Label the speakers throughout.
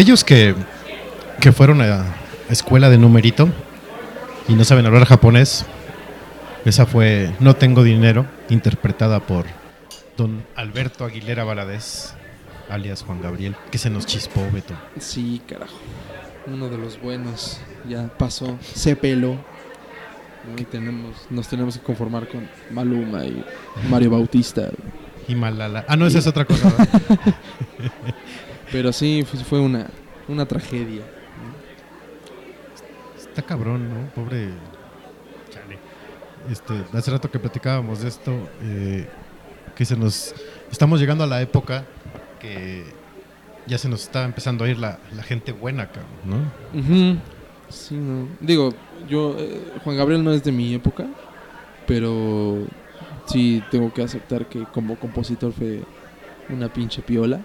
Speaker 1: Aquellos que, que fueron a escuela de numerito y no saben hablar japonés, esa fue No tengo dinero, interpretada por don Alberto Aguilera Valadez, alias Juan Gabriel, que se nos chispó, Beto.
Speaker 2: Sí, carajo. Uno de los buenos. Ya pasó, se peló. Y tenemos, nos tenemos que conformar con Maluma y Mario Bautista.
Speaker 1: Y Malala. Ah, no, esa es otra cosa.
Speaker 2: Pero sí, fue, una, una tragedia.
Speaker 1: Está cabrón, ¿no? Pobre. Chale. Este, hace rato que platicábamos de esto, eh, que se nos. Estamos llegando a la época que ya se nos está empezando a ir la, la gente buena, cabrón, ¿no?
Speaker 2: Sí, no. Digo, yo, eh, Juan Gabriel no es de mi época, pero sí tengo que aceptar que como compositor fue una pinche piola,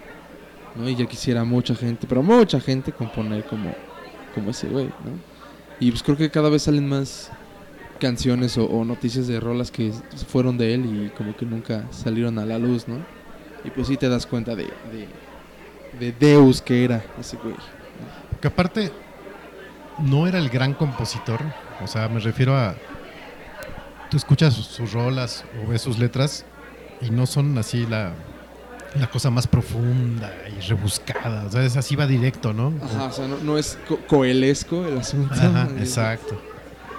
Speaker 2: ¿no? Y ya quisiera mucha gente, pero mucha gente componer como, como ese güey, ¿no? Y pues creo que cada vez salen más, canciones o, noticias de rolas que fueron de él y como que nunca salieron a la luz, ¿no? Y pues sí te das cuenta de, de, de Deus que era ese güey.
Speaker 1: Que aparte no era el gran compositor, o sea, me refiero a tú escuchas sus, sus rolas o ves sus letras y no son así la, la cosa más profunda y rebuscada, o sea, es así va directo, ¿no?
Speaker 2: Ajá, o sea, no, no es co- coelesco el asunto.
Speaker 1: Ajá, exacto.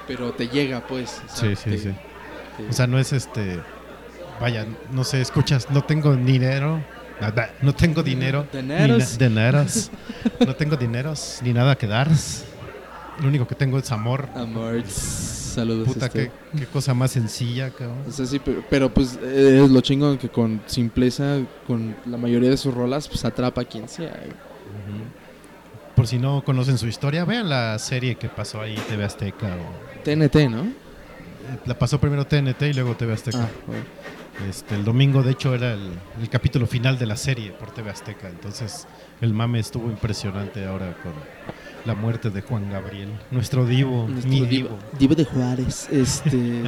Speaker 2: Pero te llega, pues. o sea,
Speaker 1: Sí, sí,
Speaker 2: te-
Speaker 1: sí.
Speaker 2: te-
Speaker 1: O sea, no es este. Vaya, no sé, escuchas, no tengo dinero. Nada, no tengo dinero. ni
Speaker 2: Dineros.
Speaker 1: dineros. No tengo dineros ni nada que dar. Lo único que tengo es amor.
Speaker 2: Amor, saludos.
Speaker 1: Puta,
Speaker 2: este.
Speaker 1: qué, qué cosa más sencilla, cabrón.
Speaker 2: O sea, sí, pero, pero, pues es lo chingón que con simpleza, con la mayoría de sus rolas, pues atrapa a quien sea. eh.
Speaker 1: Por si no conocen su historia, vean la serie que pasó ahí, TV Azteca. O,
Speaker 2: TNT, ¿no?
Speaker 1: eh, la pasó primero TNT y luego TV Azteca.
Speaker 2: Ah, bueno.
Speaker 1: Este, el domingo, de hecho, era el, el capítulo final de la serie por TV Azteca. Entonces, el mame estuvo impresionante ahora con la muerte de Juan Gabriel, nuestro divo,
Speaker 2: Nuestro
Speaker 1: mi
Speaker 2: divo,
Speaker 1: divo.
Speaker 2: divo de Juárez. Este.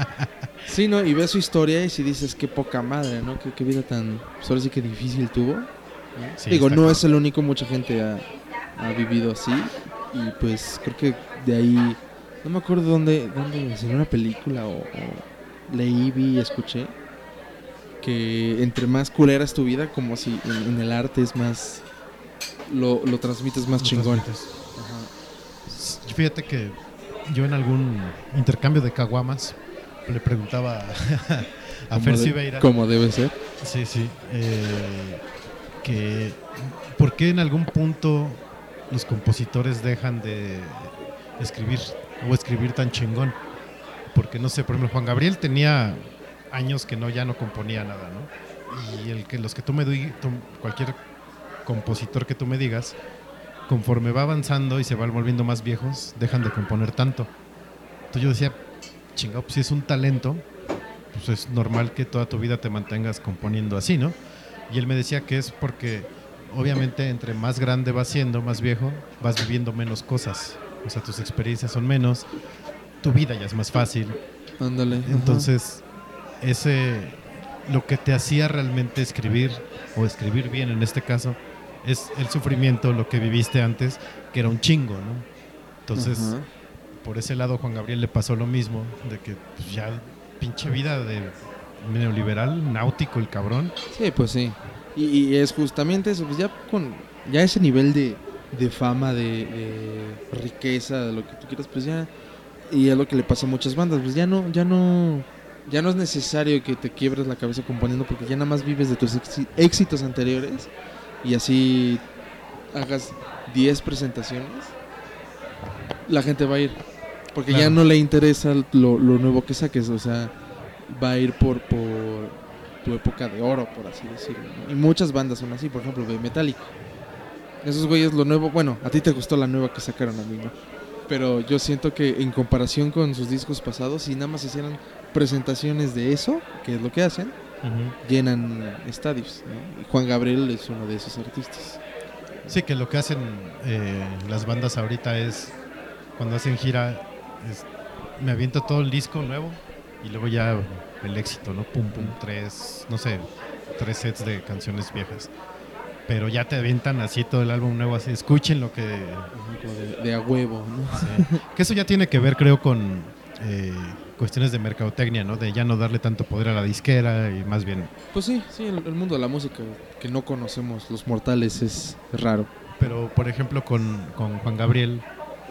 Speaker 2: sí, ¿no? Y ves su historia y si dices qué poca madre, ¿no? Qué, qué vida tan. Pues ahora sí que difícil tuvo. ¿no?
Speaker 1: Sí,
Speaker 2: Digo, no
Speaker 1: cabrón.
Speaker 2: es el único, mucha gente ha, ha vivido así. Y pues creo que de ahí. No me acuerdo dónde. dónde en una película o, o leí, vi, escuché. Que entre más culera es tu vida, como si en, en el arte es más. Lo, lo transmites más
Speaker 1: Lo
Speaker 2: chingón.
Speaker 1: transmites. Fíjate que yo en algún intercambio de caguamas le preguntaba a
Speaker 2: Como
Speaker 1: Fer Siveira.
Speaker 2: Como debe ser.
Speaker 1: Sí, sí. eh, que ¿por qué en algún punto los compositores dejan de escribir o escribir tan chingón? Porque no sé, por ejemplo, Juan Gabriel tenía años que no ya no componía nada, ¿no? Y el que los que tú me di, tú- cualquier compositor que tú me digas, conforme va avanzando y se van volviendo más viejos, dejan de componer tanto. Entonces yo decía, chingado, pues si es un talento, pues es normal que toda tu vida te mantengas componiendo así, ¿no? Y él me decía que es porque obviamente entre más grande vas siendo, más viejo, vas viviendo menos cosas. O sea, tus experiencias son menos, tu vida ya es más fácil.
Speaker 2: Ándale. ajá.
Speaker 1: Entonces, ese lo que te hacía realmente escribir o escribir bien en este caso es el sufrimiento, lo que viviste antes, que era un chingo, ¿no? Entonces, por ese lado Juan Gabriel le pasó lo mismo, de que pues, ya pinche vida de neoliberal, náutico el cabrón.
Speaker 2: Sí, pues sí. Y, y es justamente eso, pues ya con ya ese nivel de, de fama, de, de riqueza, de lo que tú quieras, pues ya y es lo que le pasa a muchas bandas, pues ya no ya no ya no es necesario que te quiebres la cabeza componiendo porque ya nada más vives de tus éxitos anteriores y así hagas 10 presentaciones, la gente va a ir porque ya no le interesa lo, lo nuevo que saques, o sea, va a ir por por tu época de oro, por así decirlo. ¿no? Y muchas bandas son así, por ejemplo, de Metallica. Esos güeyes lo nuevo, bueno, a ti te gustó la nueva que sacaron a mí, ¿no? Pero yo siento que en comparación con sus discos pasados, si nada más hicieran presentaciones de eso, que es lo que hacen, llenan estadios. ¿no? Y Juan Gabriel es uno de esos artistas.
Speaker 1: Sí, que lo que hacen eh, las bandas ahorita es, cuando hacen gira, es, me aviento todo el disco nuevo y luego ya el éxito, ¿no? Pum, pum, tres, no sé, tres sets de canciones viejas. Pero ya te avientan así todo el álbum nuevo, así, escuchen lo que...
Speaker 2: Como de, de a huevo, ¿no?
Speaker 1: sí. Que eso ya tiene que ver, creo, con eh, cuestiones de mercadotecnia, ¿no? De ya no darle tanto poder a la disquera y más bien...
Speaker 2: Pues sí, sí, el, el mundo de la música que no conocemos los mortales es raro.
Speaker 1: Pero, por ejemplo, con, con Juan Gabriel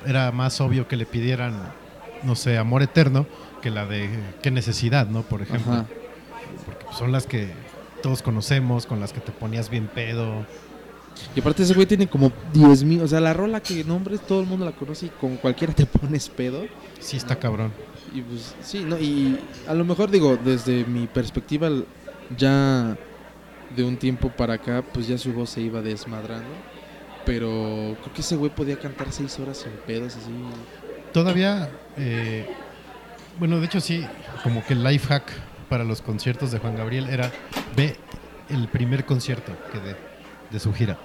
Speaker 1: era más obvio que le pidieran, no sé, amor eterno que la de qué necesidad, ¿no? Por ejemplo.
Speaker 2: Ajá.
Speaker 1: Porque son las que todos conocemos, con las que te ponías bien pedo.
Speaker 2: Y aparte ese güey tiene como 10 mil, o sea, la rola que nombres todo el mundo la conoce y con cualquiera te pones pedo.
Speaker 1: Sí, está cabrón.
Speaker 2: Y pues sí, ¿no? Y a lo mejor digo, desde mi perspectiva, ya de un tiempo para acá, pues ya su voz se iba desmadrando. Pero creo que ese güey podía cantar 6 horas sin pedos, así.
Speaker 1: Todavía, eh, bueno, de hecho sí, como que el life hack para los conciertos de Juan Gabriel era ve el primer concierto que de, de su gira.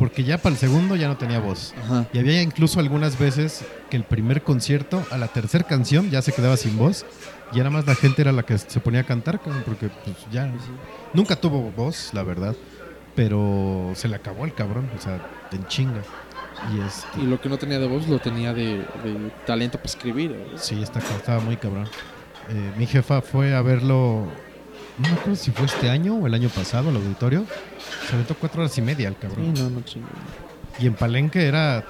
Speaker 1: Porque ya para el segundo ya no tenía voz.
Speaker 2: Ajá.
Speaker 1: Y había incluso algunas veces que el primer concierto, a la tercera canción, ya se quedaba sin voz. Y nada más la gente era la que se ponía a cantar, porque pues ya nunca tuvo voz, la verdad. Pero se le acabó el cabrón, o sea, en chinga. Y este,
Speaker 2: Y lo que no tenía de voz lo tenía de, de talento para escribir. ¿verdad?
Speaker 1: sí, está, estaba muy cabrón. Eh, mi jefa fue a verlo, no me acuerdo si fue este año o el año pasado, al auditorio. Se aventó cuatro horas y media el cabrón.
Speaker 2: Sí, no, no chingo.
Speaker 1: Y en Palenque era.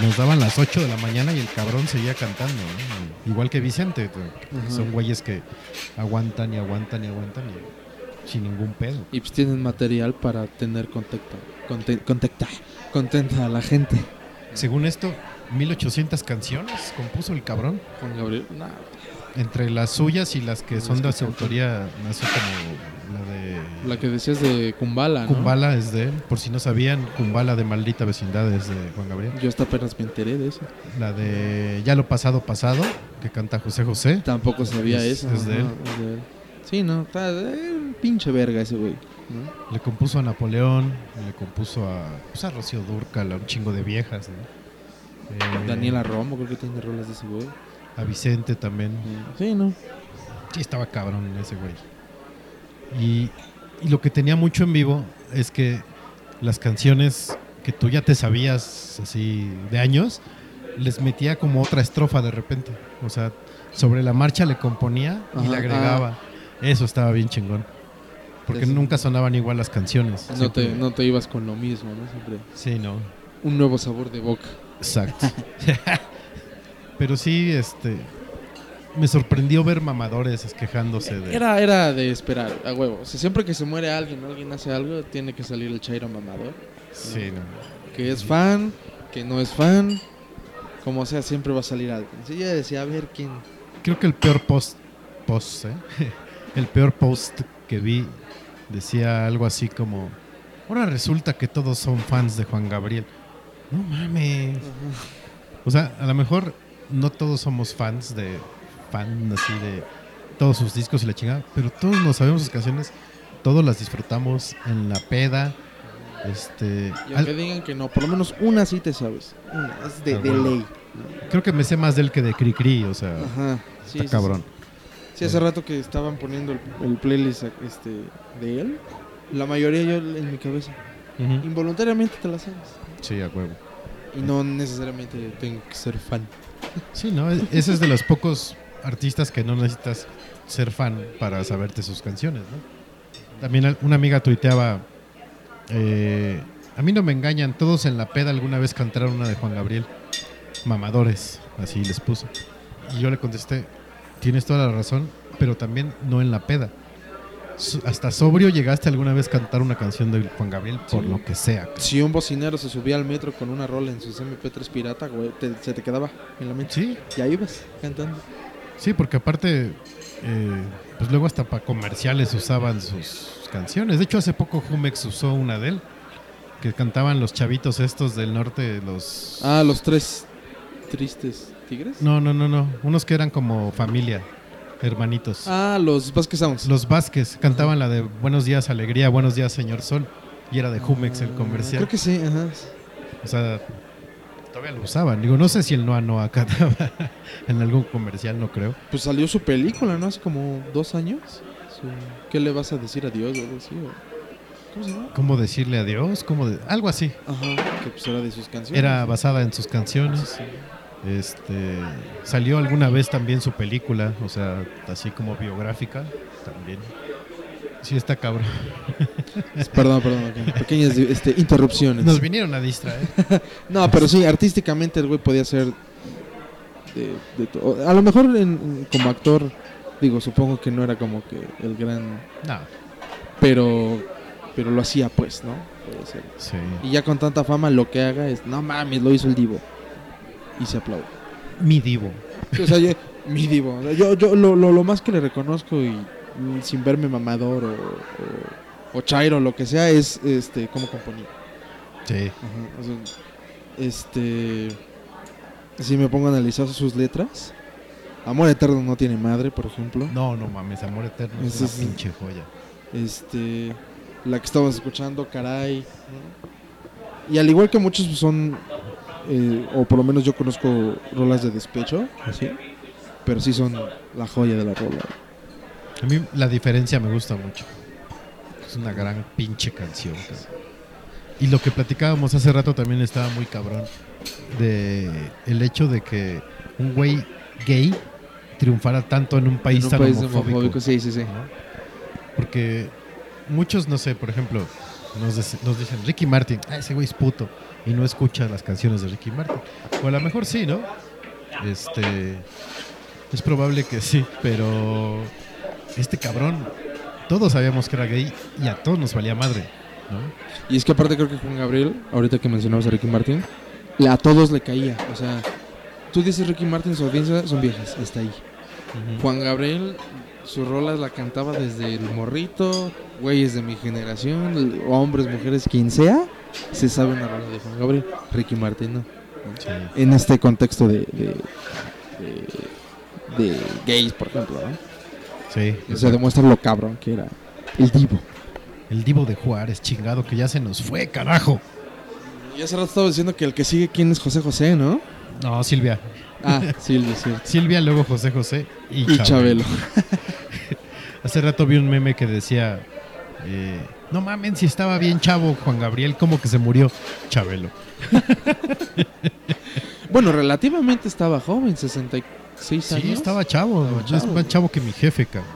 Speaker 1: y Nos daban las 8 de la mañana y el cabrón seguía cantando. ¿no? Igual que Vicente.
Speaker 2: Ajá.
Speaker 1: Son güeyes que aguantan y aguantan y aguantan y sin ningún pedo.
Speaker 2: Y pues tienen material para tener contacto, conte- contacta, contenta a la gente.
Speaker 1: Según esto, 1800 canciones compuso el cabrón.
Speaker 2: Juan Gabriel, nah,
Speaker 1: Entre las suyas y las que son de su autoría, así como la de.
Speaker 2: la que decías de Kumbala, ¿no?
Speaker 1: Kumbala es de él. Por si no sabían, Kumbala de Maldita Vecindad es de Juan Gabriel.
Speaker 2: Yo hasta apenas me enteré de eso.
Speaker 1: La de Ya lo pasado, pasado, que canta José José.
Speaker 2: Tampoco sabía
Speaker 1: Es-
Speaker 2: eso.
Speaker 1: es de él.
Speaker 2: es de él. Sí, no, está eh, pinche verga ese güey. ¿no?
Speaker 1: Le compuso a Napoleón, le compuso a, pues a Rocío Durcal, a un chingo de viejas. ¿no? Eh,
Speaker 2: Daniela Romo creo que tiene rolas de ese güey.
Speaker 1: A Vicente también.
Speaker 2: Sí, no.
Speaker 1: Sí, estaba cabrón ese güey. Y, y lo que tenía mucho en vivo es que las canciones que tú ya te sabías así de años, les metía como otra estrofa de repente. O sea, sobre la marcha le componía y
Speaker 2: Ajá,
Speaker 1: le agregaba. Eso estaba bien chingón. Porque nunca sonaban igual las canciones.
Speaker 2: No te, no te ibas con lo mismo, ¿no? Siempre
Speaker 1: Sí, no.
Speaker 2: un nuevo sabor de boca.
Speaker 1: Exacto. Pero sí, este. Me sorprendió ver mamadores quejándose de.
Speaker 2: Era, era de esperar, a huevo. O sea, siempre que se muere alguien alguien hace algo, tiene que salir el chairo mamador.
Speaker 1: Sí, no.
Speaker 2: Que es fan, que no es fan. Como sea, siempre va a salir alguien. Sí, yo decía, a ver quién.
Speaker 1: Creo que el peor post. Post, ¿eh? El peor post que vi decía algo así como. Ahora resulta que todos son fans de Juan Gabriel. No mames. O sea, a lo mejor no todos somos fans de. Fan así de todos sus discos y la chingada. Pero todos nos sabemos sus canciones. Todos las disfrutamos en la peda. Este.
Speaker 2: Y
Speaker 1: al-
Speaker 2: aunque digan que no, por lo menos una sí te sabes. Una, es de,
Speaker 1: Ah,
Speaker 2: de
Speaker 1: bueno.
Speaker 2: ley.
Speaker 1: creo que me sé más de él que de Cri Cri. O sea,
Speaker 2: Ajá. Sí,
Speaker 1: está
Speaker 2: sí,
Speaker 1: cabrón.
Speaker 2: Sí, Sí, hace rato que estaban poniendo el, el playlist este, de él. La mayoría yo en mi cabeza. Involuntariamente te la sabes.
Speaker 1: Sí, a huevo.
Speaker 2: Y no necesariamente tengo que ser fan.
Speaker 1: Sí, ¿no? E- Ese es de los pocos artistas que no necesitas ser fan para saberte sus canciones, ¿no? También una amiga tuiteaba, eh, a mí no me engañan, todos en la peda alguna vez cantaron una de Juan Gabriel, mamadores, así les puso. Y yo le contesté, tienes toda la razón, pero también no en la peda. Hasta sobrio llegaste alguna vez a cantar una canción de Juan Gabriel por
Speaker 2: Sí.
Speaker 1: lo que sea.
Speaker 2: Si un bocinero se subía al metro con una rola en sus MP3 pirata, güey, te- se te quedaba en la mente.
Speaker 1: Sí,
Speaker 2: Y ahí ibas cantando.
Speaker 1: Sí, porque aparte, eh, pues luego hasta para comerciales usaban sus canciones. De hecho, hace poco Jumex usó una de él, que cantaban los chavitos estos del norte, los...
Speaker 2: Ah, los tres tristes tigres.
Speaker 1: No, no, no, no, unos que eran como familia, hermanitos.
Speaker 2: Ah, los Vasquez Sounds.
Speaker 1: Los Vázquez cantaban la de Buenos días, alegría, buenos días, señor sol. Y era de Jumex el
Speaker 2: Ah,
Speaker 1: comercial.
Speaker 2: Creo que sí, ajá.
Speaker 1: O sea, todavía lo usaban. Digo, no sé si el Noa Noa cantaba en algún comercial, no creo.
Speaker 2: Pues salió su película, ¿no? Hace como dos años. ¿Qué le vas a decir adiós o algo así? o- ¿Cómo se llama?
Speaker 1: ¿Cómo decirle adiós? ¿Cómo de- Algo así.
Speaker 2: Ajá, que pues era de sus canciones.
Speaker 1: Era basada en sus canciones. Este salió alguna vez también su película, o sea, así como biográfica también. Sí está cabrón.
Speaker 2: Perdón, perdón, pequeñas este, interrupciones.
Speaker 1: Nos vinieron a distraer.
Speaker 2: No, pero sí, artísticamente el güey podía ser de, de A lo mejor en- en- como actor, digo, supongo que no era como que el gran...
Speaker 1: No,
Speaker 2: Pero, pero lo hacía pues, ¿no? Puede ser.
Speaker 1: sí.
Speaker 2: Y ya con tanta fama lo que haga es, no mames, lo hizo el divo. Y se aplaude.
Speaker 1: Mi divo.
Speaker 2: O sea, yo, mi divo. o sea, yo, yo lo, lo, lo más que le reconozco y sin verme mamador o, o, o chairo lo que sea es este cómo componía.
Speaker 1: Sí.
Speaker 2: Ajá, o sea, este. Si me pongo a analizar sus letras, Amor Eterno no tiene madre, por ejemplo.
Speaker 1: No, no mames, amor eterno es una pinche joya.
Speaker 2: Este. La que estábamos escuchando, caray. ¿no? Y al igual que muchos pues, son, eh, o por lo menos yo conozco rolas de despecho, así, pero sí son la joya de la rola.
Speaker 1: A mí la diferencia me gusta mucho. Es una gran pinche canción. cabrón. Y lo que platicábamos hace rato también estaba muy cabrón. De el hecho de que un güey gay triunfara tanto en un país
Speaker 2: En un
Speaker 1: tan
Speaker 2: país
Speaker 1: homofóbico.
Speaker 2: homofóbico, sí, sí, sí.
Speaker 1: ¿no? Porque muchos, no sé, por ejemplo, nos dicen Ricky Martin, ah, ese güey es puto, y no escucha las canciones de Ricky Martin. O a lo mejor sí, ¿no? Este. Es probable que sí, pero. Este cabrón, todos sabíamos que era gay y a todos nos valía madre, ¿no?
Speaker 2: Y es que aparte creo que Juan Gabriel, ahorita que mencionamos a Ricky Martin, a todos le caía. O sea, tú dices Ricky Martin, su audiencia son viejas, está ahí. Juan Gabriel, sus rolas la cantaba desde el morrito, güeyes de mi generación, hombres, mujeres, quien sea, se sabe una rola de Juan Gabriel. Ricky Martin no.
Speaker 1: Sí.
Speaker 2: En este contexto de, de, de- de gays, por ejemplo, ¿no?
Speaker 1: Sí.
Speaker 2: Se demuestra lo cabrón que era el divo.
Speaker 1: El divo de Juárez, chingado, que ya se nos fue, carajo.
Speaker 2: Y hace rato estaba diciendo que el que sigue quién es José José, ¿no?
Speaker 1: No, Silvia.
Speaker 2: Ah, Silvia, cierto.
Speaker 1: Silvia, luego José José y,
Speaker 2: Y Chabelo.
Speaker 1: Hace rato vi un meme que decía, eh, no mamen, si estaba bien chavo Juan Gabriel, ¿cómo que se murió Chabelo?
Speaker 2: Bueno, relativamente estaba joven, 66 años.
Speaker 1: Sí, estaba chavo,
Speaker 2: Estaba
Speaker 1: es
Speaker 2: chavo.
Speaker 1: más chavo que mi jefe, cabrón.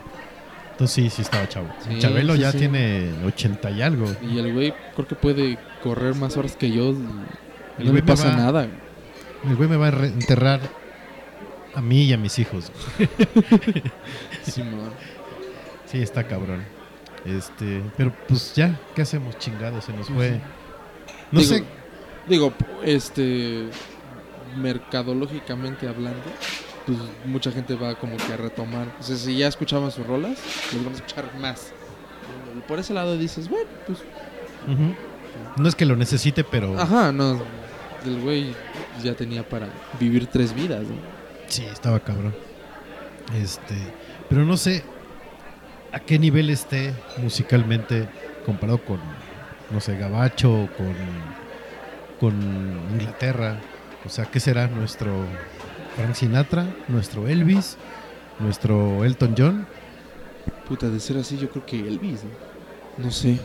Speaker 1: Entonces sí, sí estaba chavo.
Speaker 2: Sí,
Speaker 1: Chabelo
Speaker 2: sí,
Speaker 1: ya
Speaker 2: sí.
Speaker 1: tiene 80 y algo.
Speaker 2: Y el güey creo que puede correr más horas que yo.
Speaker 1: El
Speaker 2: no le
Speaker 1: me
Speaker 2: pasa
Speaker 1: va-
Speaker 2: nada.
Speaker 1: El güey me va a enterrar a mí y a mis hijos. Sí, está cabrón. Este, pero pues ya, ¿qué hacemos chingados? Se nos fue. No
Speaker 2: Digo-
Speaker 1: sé,
Speaker 2: Digo, este. Mercadológicamente hablando, pues mucha gente va como que a retomar. O sea, si ya escuchaban sus rolas, los van a escuchar más. Por ese lado dices, bueno, pues.
Speaker 1: No es que lo necesite, pero
Speaker 2: Ajá, no. El güey ya tenía para vivir tres vidas, ¿no?
Speaker 1: sí, estaba cabrón. Este, pero no sé a qué nivel esté musicalmente comparado con, no sé, Gabacho con, con Inglaterra. O sea, ¿qué será nuestro Frank Sinatra, nuestro Elvis, nuestro Elton John,
Speaker 2: Puta, de ser así, yo creo que Elvis, ¿no? No sé.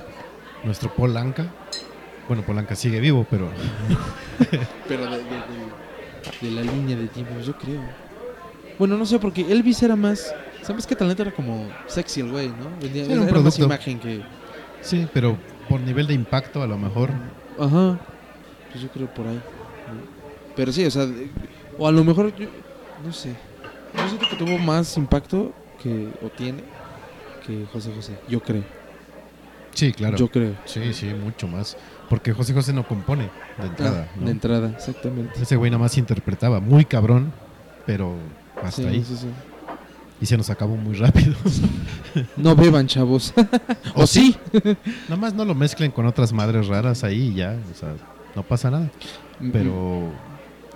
Speaker 1: nuestro Paul Anka? Bueno, Paul Anka sigue vivo, pero
Speaker 2: Pero de, de- de- de la línea de tiempo, yo creo. Bueno, no sé, porque Elvis era más. ¿Sabes qué talento era como sexy el güey, no? Vendía-
Speaker 1: Sí, era un
Speaker 2: era más imagen que.
Speaker 1: sí, pero por nivel de impacto a lo mejor
Speaker 2: Ajá. Pues yo creo por ahí. Pero sí, o sea. o a lo mejor, yo, no sé. Yo siento que tuvo más impacto que. O tiene. Que José José. Yo creo.
Speaker 1: Sí, claro.
Speaker 2: Yo creo.
Speaker 1: Sí, sí, mucho más. Porque José José no compone de entrada.
Speaker 2: Ah,
Speaker 1: ¿no?
Speaker 2: De entrada, exactamente.
Speaker 1: Ese güey nada más interpretaba muy cabrón, pero hasta
Speaker 2: Sí,
Speaker 1: ahí.
Speaker 2: sí, sí.
Speaker 1: Y se nos acabó muy rápido.
Speaker 2: No beban, chavos.
Speaker 1: ¿O
Speaker 2: o sí.
Speaker 1: nada más no lo mezclen con otras madres raras ahí y ya. O sea, no pasa nada. Pero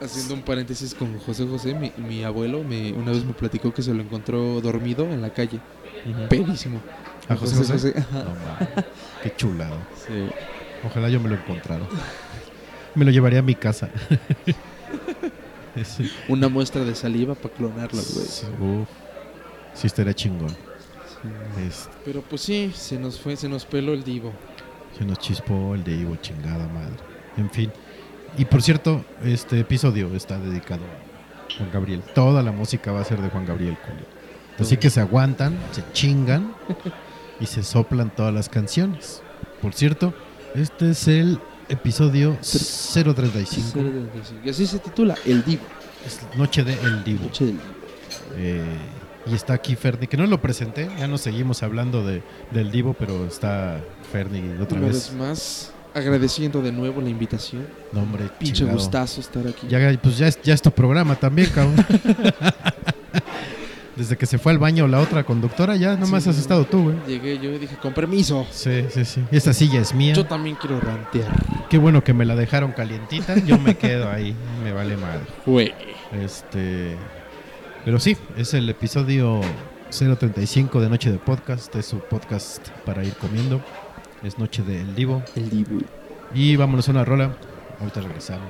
Speaker 2: Haciendo un paréntesis con José José, mi, mi abuelo me, una vez me platicó que se lo encontró dormido en la calle. Pedísimo.
Speaker 1: ¿A José José?
Speaker 2: Ajá.
Speaker 1: no, ma, qué chulado.
Speaker 2: Sí.
Speaker 1: Ojalá yo me lo encontrara. Me lo llevaría a mi casa. Sí.
Speaker 2: Una muestra de saliva para clonarlo, güey.
Speaker 1: Sí, estaría chingón.
Speaker 2: Sí.
Speaker 1: Este,
Speaker 2: Pero pues sí, se nos fue, se nos peló el divo.
Speaker 1: Se nos chispó el de Ivo, chingada madre. En fin. Y por cierto, este episodio está dedicado a Juan Gabriel. Toda la música va a ser de Juan Gabriel. Así que se aguantan, se chingan y se soplan todas las canciones. Por cierto, este es el episodio 035.
Speaker 2: Y así se titula, El Divo.
Speaker 1: Es Noche de El Divo.
Speaker 2: Noche del Divo.
Speaker 1: Eh, y está aquí Ferni, que no lo presenté, ya nos seguimos hablando de, del Divo, pero está Ferni otra
Speaker 2: Una
Speaker 1: vez.
Speaker 2: vez más, agradeciendo de nuevo la invitación.
Speaker 1: Nombre,
Speaker 2: Pinche gustazo estar aquí.
Speaker 1: Ya, pues ya es, ya es tu programa también, cabrón. Desde que se fue al baño la otra conductora, ya nomás
Speaker 2: Sí.
Speaker 1: has estado tú, güey.
Speaker 2: Llegué yo y dije, con permiso.
Speaker 1: Sí, sí, sí. Esta silla es mía.
Speaker 2: Yo también quiero rantear.
Speaker 1: Qué bueno que me la dejaron calientita. Yo me quedo ahí. Me vale mal.
Speaker 2: Güey.
Speaker 1: Este. Pero sí, es el episodio 035 de Noche de Podcast. Es su podcast para ir comiendo. Es Noche del Divo.
Speaker 2: El Divo.
Speaker 1: Y vámonos a una rola. Ahorita regresamos.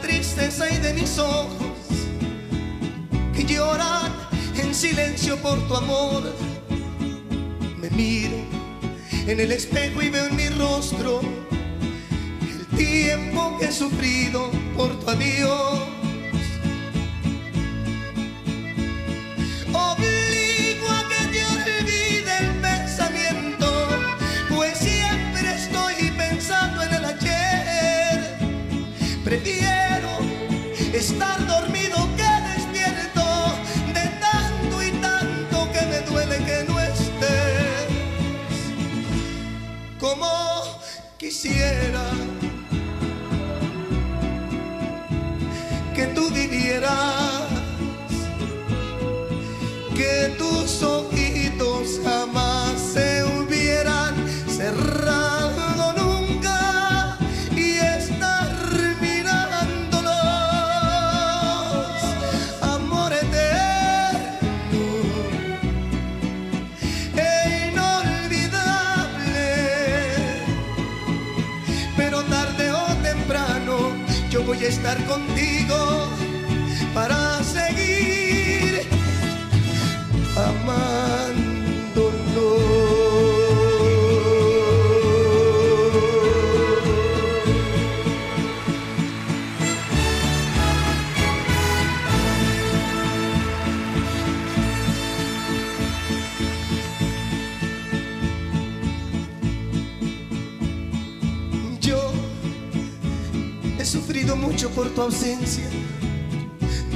Speaker 3: Tristeza y de mis ojos que lloran en silencio por tu amor. Me miro en el espejo y veo en mi rostro el tiempo que he sufrido por tu adiós. Estar contigo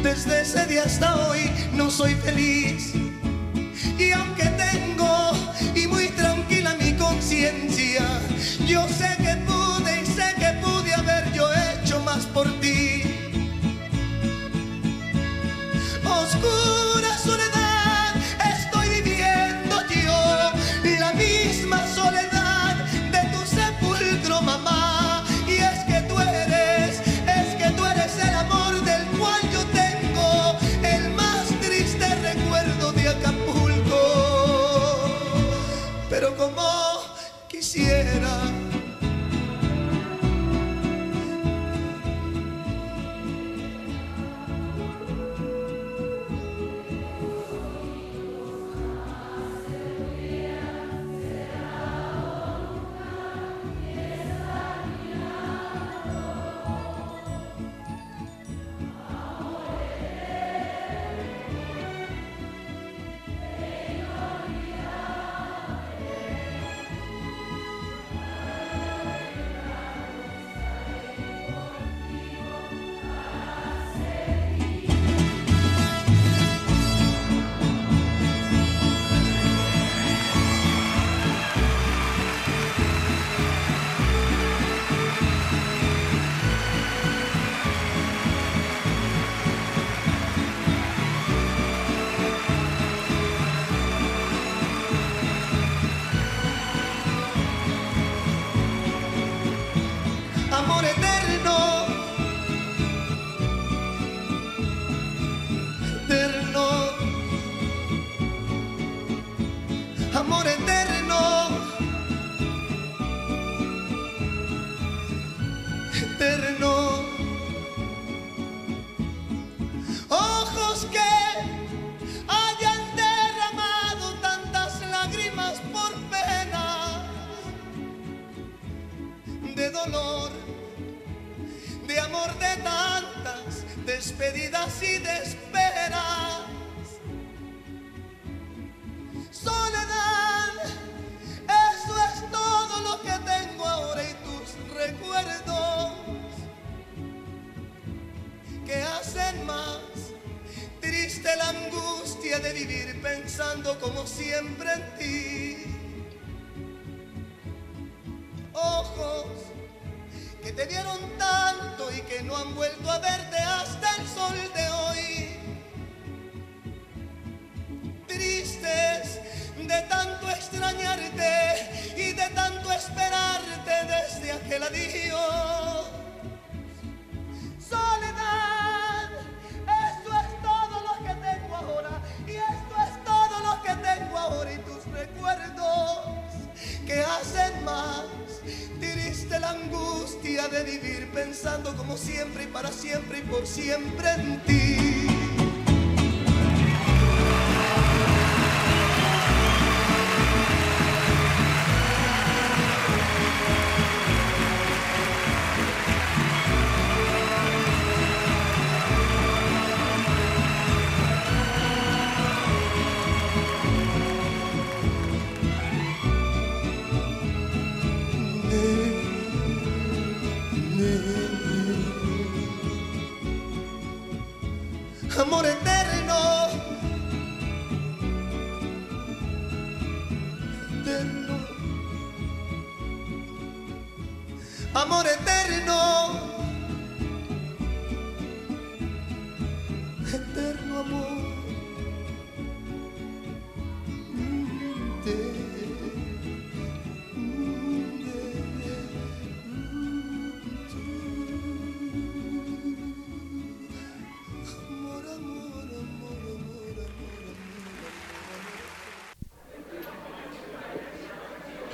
Speaker 3: Desde ese día hasta hoy no soy feliz.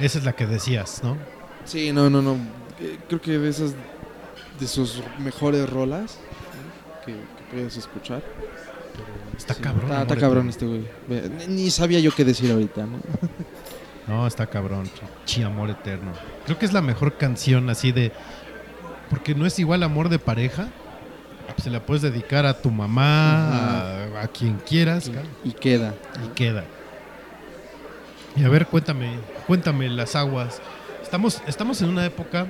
Speaker 1: Esa es la que decías, ¿no?
Speaker 2: Sí, no, no, no. Eh, Creo que de esas, de sus mejores rolas ¿no? que, que puedes escuchar.
Speaker 1: Está
Speaker 2: Sí,
Speaker 1: cabrón.
Speaker 2: Está, está cabrón este güey. Ni, ni sabía yo qué decir ahorita, ¿no?
Speaker 1: No, está cabrón. Chi amor eterno. Creo que es la mejor canción así de. Porque no es igual amor de pareja. Se la puedes dedicar a tu mamá, a, a quien quieras,
Speaker 2: Y queda.
Speaker 1: y queda. Y a ver, cuéntame, cuéntame las aguas. Estamos, estamos en una época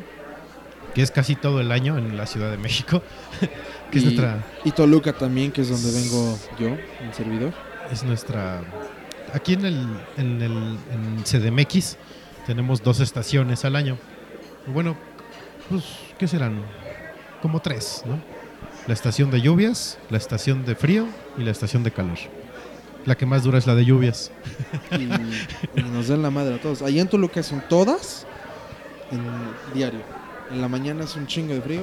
Speaker 1: que es casi todo el año en la Ciudad de México, que es
Speaker 2: y,
Speaker 1: nuestra,
Speaker 2: y Toluca también, que es donde vengo yo, el servidor.
Speaker 1: es nuestra. Aquí en el, en el en CDMX tenemos dos estaciones al año. Bueno, pues, ¿qué serán? Como tres, ¿no? La estación de lluvias, la estación de frío y la estación de calor. La que más dura es la de lluvias.
Speaker 2: Y, nos dan la madre a todos. Allá en Toluca son todas en diario. En la mañana es un chingo de frío,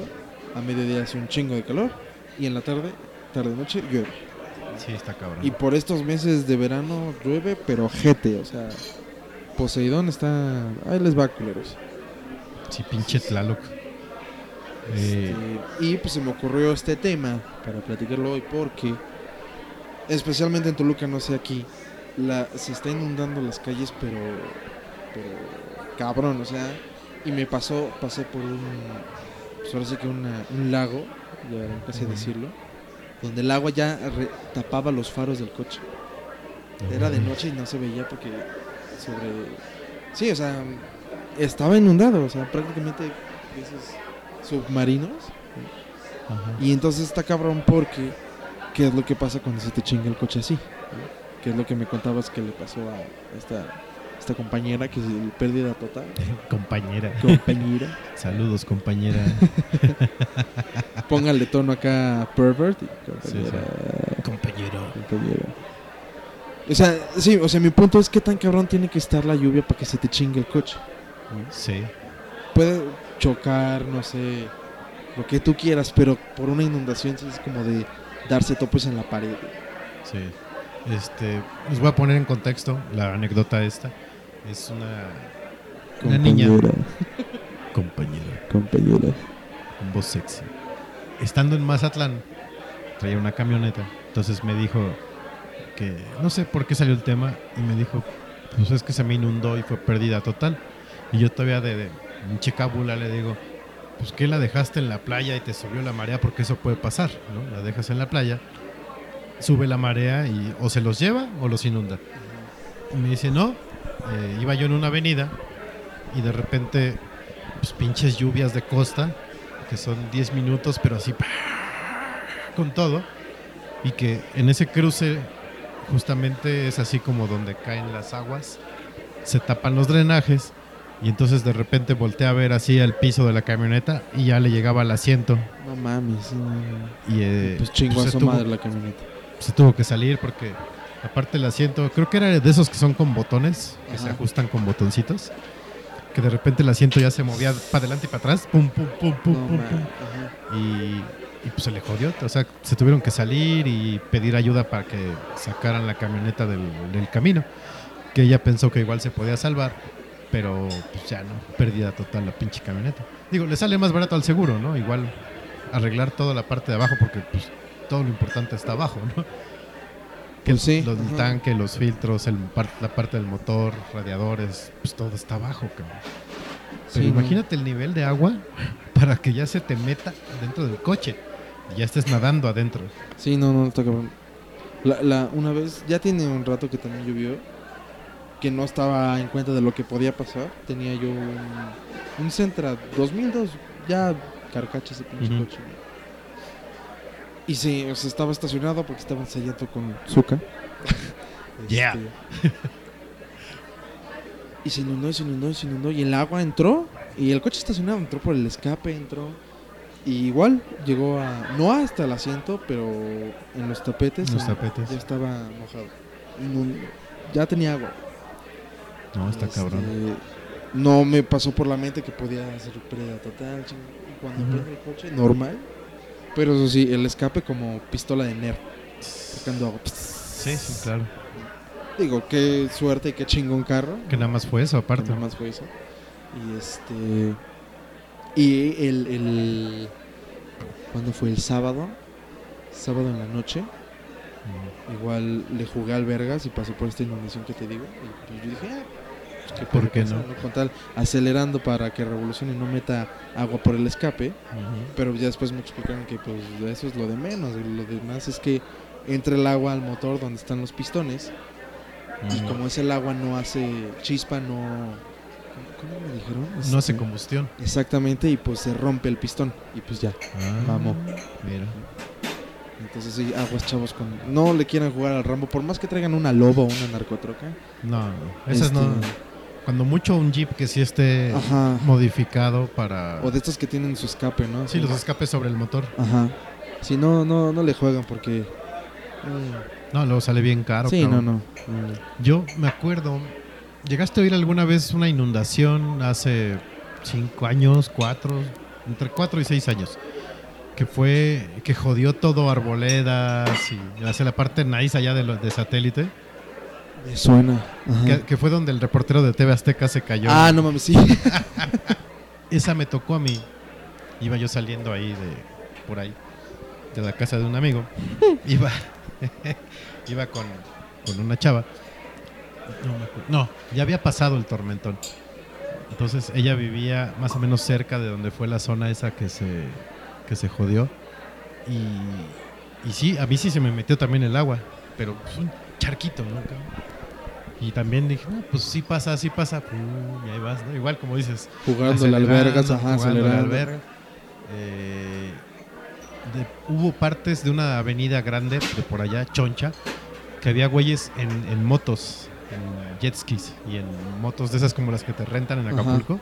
Speaker 2: a mediodía es un chingo de calor y en la tarde, tarde-noche, llueve.
Speaker 1: Sí, está cabrón.
Speaker 2: Y por estos meses de verano llueve, pero jete, o sea, Poseidón está... Ahí les va, culeros.
Speaker 1: Sí, pinche Tlaloc. Eh,
Speaker 2: Este, y pues se me ocurrió este tema para platicarlo hoy porque, especialmente en Toluca, no sé aquí, la, se está inundando las calles, pero, pero cabrón, o sea, y me pasó, pasé por un, pues ahora sí que una- un lago, ya casi decirlo, donde el agua ya re- tapaba los faros del coche. Era de noche y no se veía porque sobre... Sí, o sea, estaba inundado, o sea, prácticamente esos submarinos.
Speaker 1: Ajá.
Speaker 2: Y entonces está cabrón porque, ¿qué es lo que pasa cuando se te chinga el coche así? ¿Qué es lo que me contabas que le pasó a esta, esta compañera que es pérdida total?
Speaker 1: Compañera.
Speaker 2: Compañera.
Speaker 1: Saludos, compañera.
Speaker 2: Póngale tono acá pervert. y compañera,
Speaker 1: Compañero.
Speaker 2: compañera. O sea, sí, o sea, mi punto es qué tan cabrón tiene que estar la lluvia para que se te chingue el coche.
Speaker 1: Sí.
Speaker 2: Puede chocar, no sé, lo que tú quieras, pero por una inundación es como de darse topes en la pared.
Speaker 1: Sí. Este, les voy a poner en contexto la anécdota esta. Es una, una niña. Compañera.
Speaker 2: Compañera.
Speaker 1: Con voz sexy. Estando en Mazatlán, traía una camioneta. Entonces me dijo que no sé por qué salió el tema y me dijo, pues es que se me inundó y fue pérdida total. Y yo todavía de, de pinche cábula le digo, pues que la dejaste en la playa y te subió la marea porque eso puede pasar, ¿no? La dejas en la playa, sube la marea y o se los lleva o los inunda. Y me dice, no, eh, iba yo en una avenida y de repente, pues pinches lluvias de costa, que son 10 minutos, pero así, con todo. y que en ese cruce justamente es así como donde caen las aguas, se tapan los drenajes y entonces de repente voltea a ver así el piso de la camioneta y ya le llegaba al asiento
Speaker 2: No mames. no,
Speaker 1: y eh,
Speaker 2: Pues chingó
Speaker 1: pues
Speaker 2: a
Speaker 1: se,
Speaker 2: su
Speaker 1: tuvo,
Speaker 2: madre la camioneta.
Speaker 1: se tuvo que salir porque aparte el asiento, creo que era de esos que son con botones, que se ajustan con botoncitos, que de repente el asiento ya se movía para adelante y para atrás, pum, pum, pum, pum,
Speaker 2: No
Speaker 1: pum, pum. Y, y, pues se le jodió. O sea, se tuvieron que salir y pedir ayuda para que sacaran la camioneta del, del camino. Que ella pensó que igual se podía salvar, pero pues ya no, pérdida total la pinche camioneta. Digo, le sale más barato al seguro, ¿no? Igual arreglar toda la parte de abajo porque pues todo lo importante está abajo, ¿no? Que
Speaker 2: Pues sí,
Speaker 1: los- el
Speaker 2: ajá.
Speaker 1: tanque, los filtros, el par- la parte del motor, radiadores, pues todo está abajo, cabrón. Pero
Speaker 2: Sí, no.
Speaker 1: imagínate el nivel de agua para que ya se te meta dentro del coche y ya estés nadando adentro.
Speaker 2: Sí, no, no, está cabrón. La, la, una vez, ya tiene un rato que también llovió, que no estaba en cuenta de lo que podía pasar. Tenía yo un, un Sentra 2002, ya carcacha ese pinche coche. Y sí, o sea, estaba estacionado porque estaba ensayando con Zuka.
Speaker 1: Yeah.
Speaker 2: Este, y se inundó, se inundó, se inundó. Y el agua entró. Y el coche estacionado entró por el escape, entró. Y igual llegó a. No hasta el asiento, pero en los tapetes.
Speaker 1: En los
Speaker 2: en-
Speaker 1: tapetes.
Speaker 2: Ya estaba mojado. Ya tenía agua.
Speaker 1: No, está
Speaker 2: Este,
Speaker 1: cabrón.
Speaker 2: No me pasó por la mente que podía hacer pérdida total. y Cuando
Speaker 1: Ujú.
Speaker 2: prende el coche, normal. Pero eso sí, el escape como pistola de Nerf. Sacando agua.
Speaker 1: Sí, sí, claro.
Speaker 2: Digo, qué suerte y qué chingón carro.
Speaker 1: Que nada más fue eso, aparte.
Speaker 2: Nada más fue eso. Y este. Y el. el ¿Cuándo fue? El sábado. Sábado en la noche. Igual le jugué al Vergas y pasó por esta inundación que te digo. Y pues yo dije, ah, pues, ¿qué
Speaker 1: ¿Por qué no?
Speaker 2: Con tal, acelerando para que revolucione y no meta agua por el escape. Pero ya después me explicaron que pues eso es lo de menos. Lo demás es que entre el agua al motor donde están los pistones. Y como es el agua no hace chispa, no... ¿Cómo me dijeron?
Speaker 1: No hace
Speaker 2: Este,
Speaker 1: combustión.
Speaker 2: Exactamente, y pues se rompe el pistón. Y pues ya.
Speaker 1: Ah,
Speaker 2: Mamó.
Speaker 1: Mira.
Speaker 2: Entonces sí, aguas chavos con... No le quieran jugar al Rambo, por más que traigan una loba o una narcotroca.
Speaker 1: No, no. Esas
Speaker 2: este,
Speaker 1: no. Cuando mucho un Jeep que sí esté
Speaker 2: Ajá.
Speaker 1: modificado para.
Speaker 2: O de estos que tienen su escape, ¿no?
Speaker 1: Sí, los escapes sobre el motor.
Speaker 2: Ajá. Si no, no, no le juegan porque... mm,
Speaker 1: No, luego sale bien caro.
Speaker 2: sí, no, no. Mm.
Speaker 1: Yo me acuerdo. ¿Llegaste a oír alguna vez una inundación hace cinco años, cuatro, entre cuatro y seis años? Que fue, que jodió todo Arboledas y hacia la parte nice allá de, lo- de satélite.
Speaker 2: Me suena.
Speaker 1: Que fue donde el reportero de TV Azteca se cayó.
Speaker 2: Ah, no mames, sí.
Speaker 1: Esa me tocó a mí. Iba yo saliendo ahí de por ahí, de la casa de un amigo. Iba, iba con, con una chava. No, me acuerdo. No, ya había pasado el tormentón. Entonces ella vivía más o menos cerca de donde fue la zona esa que se, que se jodió. Y, y sí, a mí sí se me metió también el agua, pero pues un charquito, ¿no? Y también dije, no, pues sí pasa, sí pasa. Y ahí vas, ¿no? Igual como dices,
Speaker 2: Jugando la
Speaker 1: acelerando,
Speaker 2: ajá,
Speaker 1: jugando la alberga. Eh, de- hubo partes de una avenida grande de por allá, Choncha, que había güeyes en, en motos, en jet skis y en motos de esas como las que te rentan en
Speaker 2: Ajá.
Speaker 1: Acapulco.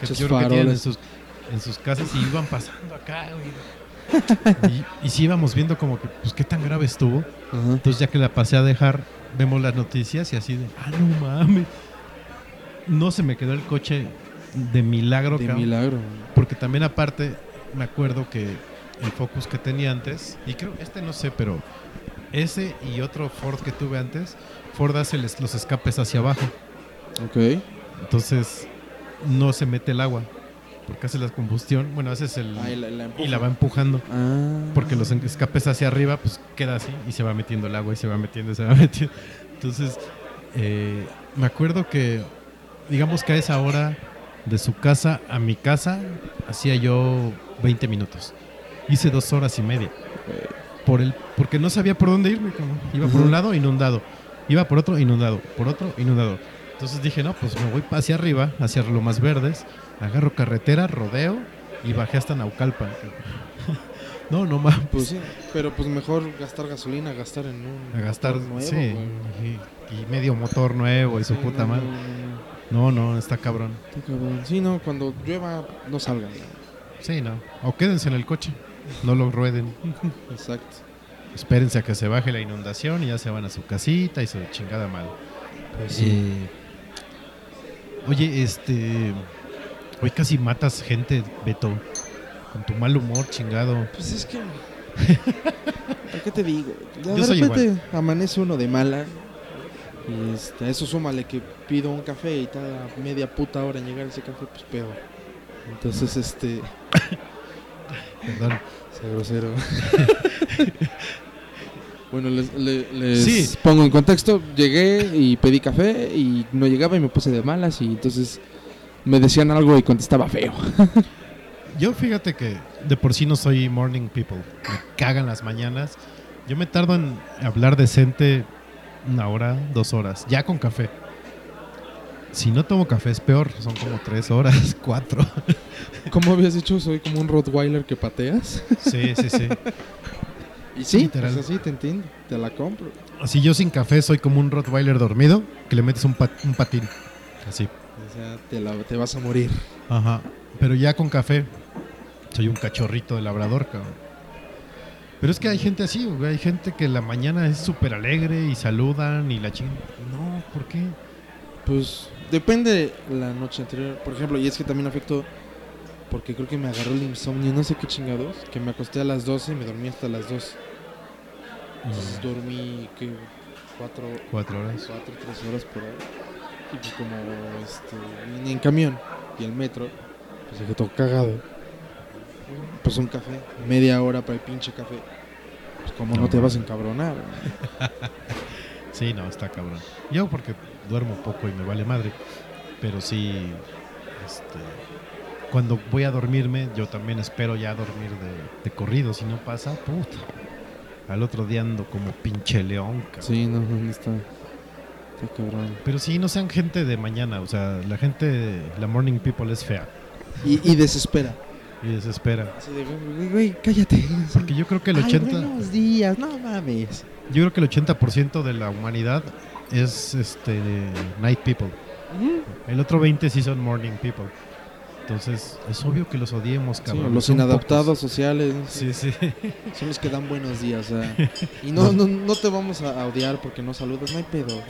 Speaker 1: Que yo creo que tienen en sus, en sus casas y iban pasando acá, güey. Y, y sí íbamos viendo como que, pues, qué tan grave estuvo. Entonces ya que la pasé a dejar, vemos las noticias y así de, ah, no mames. No se me quedó el coche de milagro,
Speaker 2: De
Speaker 1: cabrón.
Speaker 2: milagro.
Speaker 1: Porque también aparte me acuerdo que el Focus que tenía antes, y creo, este no sé, pero ese y otro Ford que tuve antes, Ford hace los escapes hacia abajo.
Speaker 2: Ok.
Speaker 1: Entonces no se mete el agua. Porque hace la combustión. Bueno, haces el...
Speaker 2: Ah, y la, la
Speaker 1: y
Speaker 2: empuja.
Speaker 1: la va empujando.
Speaker 2: Ah.
Speaker 1: Porque los escapes hacia arriba, pues queda así y se va metiendo el agua y se va metiendo y se va metiendo. Entonces, eh, me acuerdo que, digamos que a esa hora de su casa a mi casa, hacía yo 20 minutos. Hice dos horas y media. Por el, porque no sabía por dónde irme. cabrón. Iba por un lado, inundado. Iba por otro, inundado. Por otro, inundado. Entonces dije, no, pues me voy hacia arriba, hacia Lomas Verdes, agarro carretera, rodeo y bajé hasta Naucalpan. No, no mames.
Speaker 2: Pues sí, pero pues mejor gastar gasolina, gastar en un
Speaker 1: a gastar,
Speaker 2: nuevo,
Speaker 1: sí, y, y medio motor nuevo y su
Speaker 2: Sí,
Speaker 1: puta
Speaker 2: no,
Speaker 1: madre.
Speaker 2: no, no,
Speaker 1: está cabrón.
Speaker 2: está cabrón. Sí, no, cuando llueva no salgan.
Speaker 1: Sí, no. O quédense en el coche, no lo rueden.
Speaker 2: Exacto.
Speaker 1: Espérense a que se baje la inundación y ya se van a su casita y su chingada mal.
Speaker 2: Pues
Speaker 1: Eh, oye, este. Hoy casi matas gente, Beto. Con tu mal humor, chingado.
Speaker 2: Pues es que. ¿Para qué te digo?
Speaker 1: Yo
Speaker 2: de
Speaker 1: soy
Speaker 2: repente amanece uno de mala. Y este, a eso súmale que pido un café y tarda media puta hora en llegar ese café, pues peor. Entonces, este.
Speaker 1: Perdón.
Speaker 2: Sea grosero. bueno, les, le- les
Speaker 1: Sí.
Speaker 2: pongo en contexto. Llegué y pedí café y no llegaba y me puse de malas y entonces me decían algo y contestaba feo.
Speaker 1: Yo fíjate que de por sí no soy morning people. Me cagan las mañanas. Yo me tardo en hablar decente una hora, dos horas, ya con café. Si no tomo café es peor, son como tres horas, cuatro.
Speaker 2: ¿Cómo habías dicho? Soy como un Rottweiler que pateas.
Speaker 1: Sí, sí, sí.
Speaker 2: Y sí,
Speaker 1: Literal.
Speaker 2: pues así te entiendo. Te la compro.
Speaker 1: Así yo sin café soy como un Rottweiler dormido que le metes un, pat- un patín. Así.
Speaker 2: O sea, te, la- te vas a morir.
Speaker 1: Ajá. Pero ya con café soy un cachorrito de labrador, cabrón. Pero es que hay gente así, güey. Hay gente que la mañana es súper alegre y saludan y la chingan. No, ¿por qué?
Speaker 2: Pues depende la noche anterior. Por ejemplo, y es que también afectó porque creo que me agarró el insomnio, no sé qué chingados, que me acosté a las 12 y me dormí hasta las 2. Entonces dormí, ¿qué? Cuatro,
Speaker 1: Cuatro horas.
Speaker 2: cuatro, tres horas por ahí. Y pues como este, vine en camión y el metro, pues dije todo cagado. Pues un café, media hora para el pinche café. Pues como no,
Speaker 1: No,
Speaker 2: te vas a encabronar.
Speaker 1: Sí, no, está cabrón. Yo porque duermo poco y me vale madre. Pero sí, este, cuando voy a dormirme, yo también espero ya dormir de, de corrido. Si no pasa, puta. Al otro día ando como pinche león, cabrón.
Speaker 2: Sí, no, no está. Está cabrón.
Speaker 1: Pero sí, no sean gente de mañana. O sea, la gente, la morning people es fea
Speaker 2: Y, y desespera.
Speaker 1: y desespera.
Speaker 2: Así de, güey, güey, cállate.
Speaker 1: Porque yo creo que el
Speaker 2: Ay,
Speaker 1: 80,
Speaker 2: buenos días, no mames.
Speaker 1: yo creo que el 80% de la humanidad es este night people. El otro 20 sí son morning people. Entonces, es obvio que los odiemos,
Speaker 2: Sí,
Speaker 1: cabrón.
Speaker 2: los inadaptados
Speaker 1: pocos.
Speaker 2: sociales
Speaker 1: Sí, sí.
Speaker 2: son los que dan buenos días. y no, no, no te vamos a odiar porque no saludas, no hay pedo.
Speaker 1: Son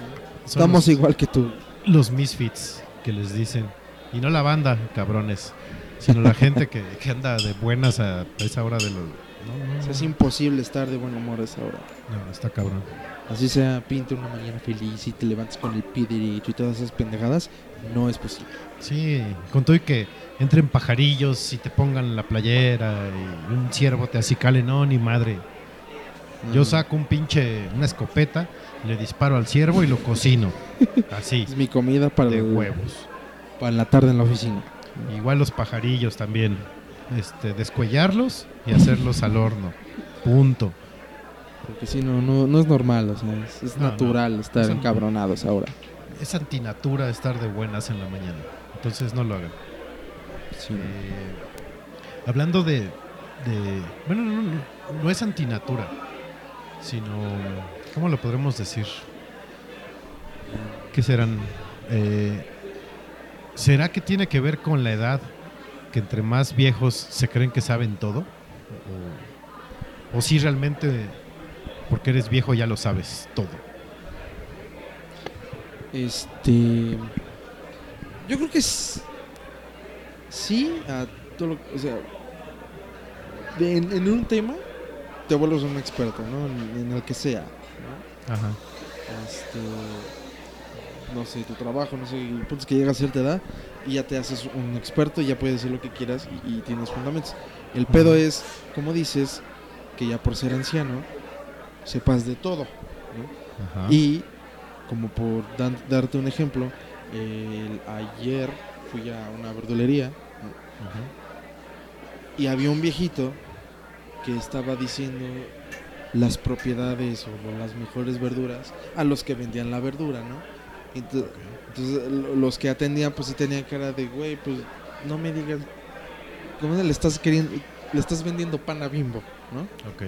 Speaker 2: Estamos
Speaker 1: los,
Speaker 2: igual que tú.
Speaker 1: los misfits que les dicen. Y no la banda, cabrones. Sino la gente que, que anda de buenas a esa hora de los... No, no,
Speaker 2: O sea,
Speaker 1: no.
Speaker 2: es imposible estar de buen humor a esa hora.
Speaker 1: No, está cabrón.
Speaker 2: Así sea, pinte una mañana feliz y te levantes con el pie derecho y todas esas pendejadas, no es posible.
Speaker 1: Sí, con todo y que entren pajarillos y te pongan la playera y un ciervo te acicale, no, ni madre. Yo
Speaker 2: No,
Speaker 1: saco un pinche, una escopeta, le disparo al ciervo y lo cocino. Así,
Speaker 2: Es mi comida para,
Speaker 1: de
Speaker 2: el-
Speaker 1: huevos.
Speaker 2: para la tarde en la oficina.
Speaker 1: Igual los pajarillos también. Este, descuellarlos y hacerlos al horno. Punto.
Speaker 2: Porque si no, no, no es normal, o sea, es, es
Speaker 1: No, no.
Speaker 2: natural estar encabronados ahora.
Speaker 1: Es antinatura estar de buenas en la mañana. Entonces no lo hagan.
Speaker 2: Sí.
Speaker 1: Eh, hablando de, de- Bueno, no, no, no es antinatura, sino... ¿Cómo lo podremos decir? ¿Qué serán? Eh, ¿Será que tiene que ver con la edad? Que entre más viejos se creen que saben todo. ¿O, o si realmente, porque eres viejo, ya lo sabes todo?
Speaker 2: Este. Yo creo que es. Sí, a todo lo O sea. de- en, en un tema te vuelves un experto, ¿no? En, en el que sea. ¿no?
Speaker 1: Ajá.
Speaker 2: Este. No sé, tu trabajo, no sé. El punto es que llegas a cierta edad y ya te haces un experto y ya puedes decir lo que quieras y, y tienes fundamentos. El pedo es, como dices, que ya por ser anciano sepas de todo. ¿no?
Speaker 1: Ajá.
Speaker 2: Y como por dan- darte un ejemplo, el- ayer fui a una verdulería y había un viejito que estaba diciendo las propiedades o las mejores verduras a los que vendían la verdura, ¿no? Ento- Entonces, lo- los que atendían pues sí tenían cara de, güey, pues no me digas, ¿cómo le estás queriendo? le estás vendiendo pan a bimbo, ¿no?
Speaker 1: Ok.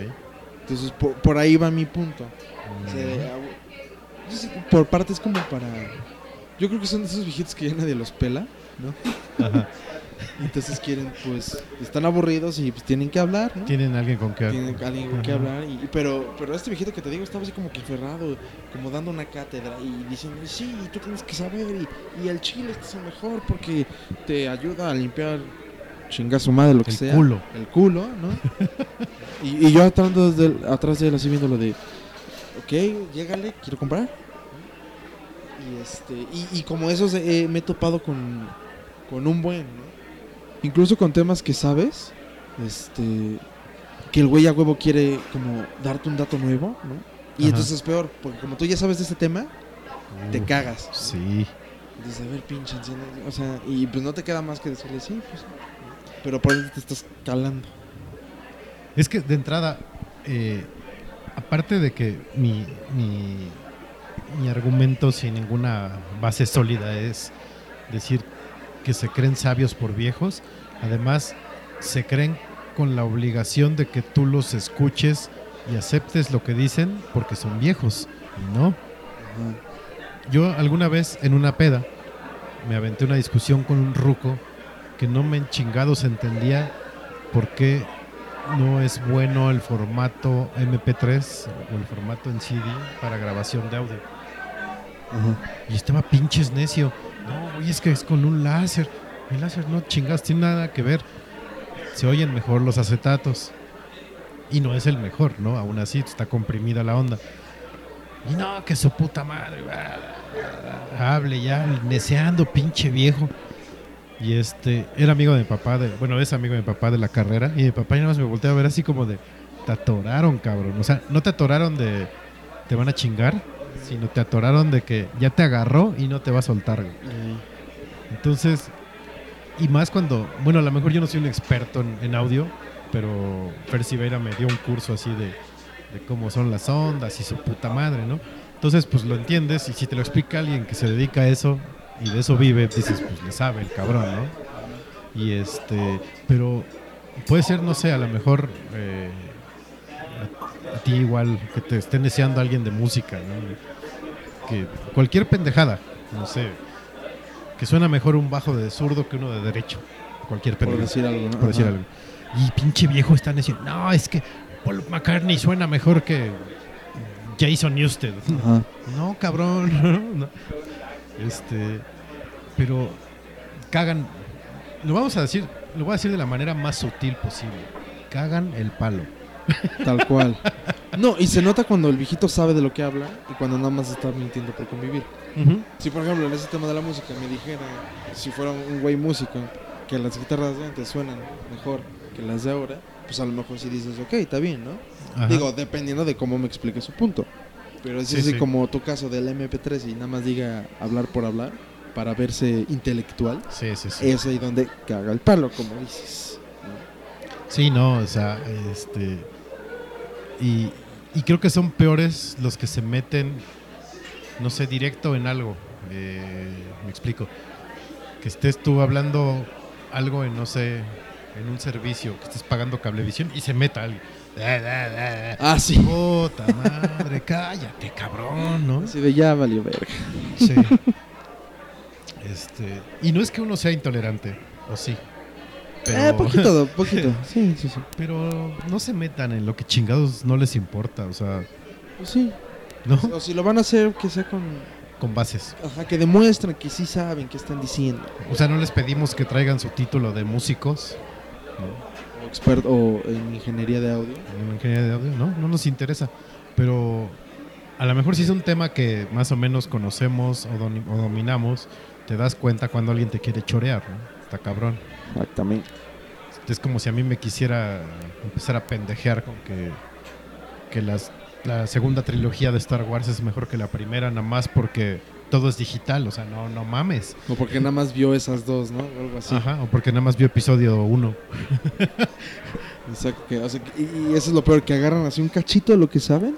Speaker 2: Entonces, por, por ahí va mi punto. O sea, por parte es como para... Yo creo que son de esos viejitos que ya nadie los pela, ¿no?
Speaker 1: Ajá.
Speaker 2: Entonces quieren, pues, están aburridos y pues tienen que hablar, ¿no?
Speaker 1: Tienen alguien con que...
Speaker 2: Tienen alguien con que hablar. Y, pero, pero este viejito que te digo estaba así como que enferrado, como dando una cátedra y diciendo, sí, tú tienes que saber y, y el chile este es el mejor porque te ayuda a limpiar chingazo madre lo que
Speaker 1: El
Speaker 2: sea.
Speaker 1: culo.
Speaker 2: El culo, ¿no? y, y yo atrás de, él- atrás de él así viendo lo de, ok, llégale, quiero comprar. Y, este, y, y como esos eh, me he topado con, con un buen, ¿no? Incluso con temas que sabes, este, que el güey a huevo quiere como darte un dato nuevo, ¿no? Y
Speaker 1: Ajá.
Speaker 2: entonces es peor, porque como tú ya sabes de ese tema, te cagas.
Speaker 1: Sí.
Speaker 2: Dices, a ver, pinche anciano. O sea, y pues no te queda más que decirle, sí, pues. sí". Pero por eso te estás calando.
Speaker 1: Es que de entrada, eh, aparte de que mi, mi, mi argumento sin ninguna base sólida es decir que se creen sabios por viejos, además se creen con la obligación de que tú los escuches y aceptes lo que dicen porque son viejos, y no. Yo alguna vez en una peda me aventé una discusión con un ruco que no me chingados entendía por qué no es bueno el formato MP3 o el formato en CD para grabación de audio. Y estaba pinches necio. No, güey, es que es con un láser. El láser no chingas, tiene nada que ver. Se oyen mejor los acetatos. Y no es el mejor, ¿no? Aún así está comprimida la onda. Y no, que su puta madre. Hable ya, neceando, pinche viejo. Y este, era amigo de mi papá, de, bueno, es amigo de mi papá de la carrera. Y mi papá ya nada más me volteó a ver así como de, te atoraron, cabrón. O sea, no te atoraron de, te van a chingar, sino te atoraron de que ya te agarró y no te va a soltar. güey. Entonces, y más cuando, bueno, a lo mejor yo no soy un experto en, en audio, pero Fer Siveira me dio un curso así de, de cómo son las ondas y su puta madre, ¿no? Entonces, pues lo entiendes y si te lo explica alguien que se dedica a eso y de eso vive, dices, pues le sabe el cabrón, ¿no? Y este, pero puede ser, no sé, a lo mejor eh, a, a ti igual que te esté deseando alguien de música, ¿no? Que cualquier pendejada, no sé, que suena mejor un bajo de zurdo que uno de derecho, cualquier
Speaker 2: Por
Speaker 1: pendejada
Speaker 2: decir algo, ¿no?
Speaker 1: por decir algo. Y pinche viejo están diciendo, no, es que Paul McCartney suena mejor que Jason Newsted.
Speaker 2: Ajá.
Speaker 1: No, cabrón. no. Este, pero cagan. Lo vamos a decir, lo voy a decir de la manera más sutil posible. Cagan el palo.
Speaker 2: Tal cual. No, y se nota cuando el viejito sabe de lo que habla y cuando nada más está mintiendo por convivir. Si, por ejemplo, en ese tema de la música me dijera, si fuera un güey músico, que las guitarras de antes suenan mejor que las de ahora, pues a lo mejor sí dices, ok, está bien, ¿no?
Speaker 1: Ajá.
Speaker 2: Digo, dependiendo de cómo me explique su punto. Pero es
Speaker 1: Sí,
Speaker 2: así
Speaker 1: sí.
Speaker 2: como tu caso del MP3 y nada más diga hablar por hablar para verse intelectual.
Speaker 1: Sí, sí, sí.
Speaker 2: Es ahí donde caga el palo, como dices.
Speaker 1: Sí, no, o sea, este. Y, y creo que son peores los que se meten, no sé, directo en algo. Eh, me explico. Que estés tú hablando algo en, no sé, en un servicio, que estés pagando cablevisión y se meta alguien. Da, da, da.
Speaker 2: Ah, sí.
Speaker 1: Puta madre, cállate, cabrón, ¿no?
Speaker 2: Así de ya valió verga.
Speaker 1: Sí. Este, y no es que uno sea intolerante, o sí.
Speaker 2: Eh, poquito, poquito. Sí, sí, sí.
Speaker 1: Pero no se metan en lo que chingados no les importa, o sea,
Speaker 2: Pues sí.
Speaker 1: ¿no?
Speaker 2: O si lo van a hacer, que sea con.
Speaker 1: Con bases.
Speaker 2: Ajá, que demuestren que sí saben qué están diciendo.
Speaker 1: O sea, no les pedimos que traigan su título de músicos,
Speaker 2: O experto o en ingeniería de audio.
Speaker 1: en ingeniería de audio, ¿no? No nos interesa. Pero a lo mejor si es un tema que más o menos conocemos o, dominamos, te das cuenta cuando alguien te quiere chorear, ¿no? Está cabrón.
Speaker 2: Exactamente.
Speaker 1: Es como si a mí me quisiera empezar a pendejear con que, que las, la segunda trilogía de Star Wars es mejor que la primera, nada más porque todo es digital, o sea, no, no mames.
Speaker 2: O porque nada más vio esas dos, ¿no? O algo así.
Speaker 1: Ajá, o porque nada más vio episodio 1.
Speaker 2: Exacto. o sea, y eso es lo peor, que agarran así un cachito de lo que saben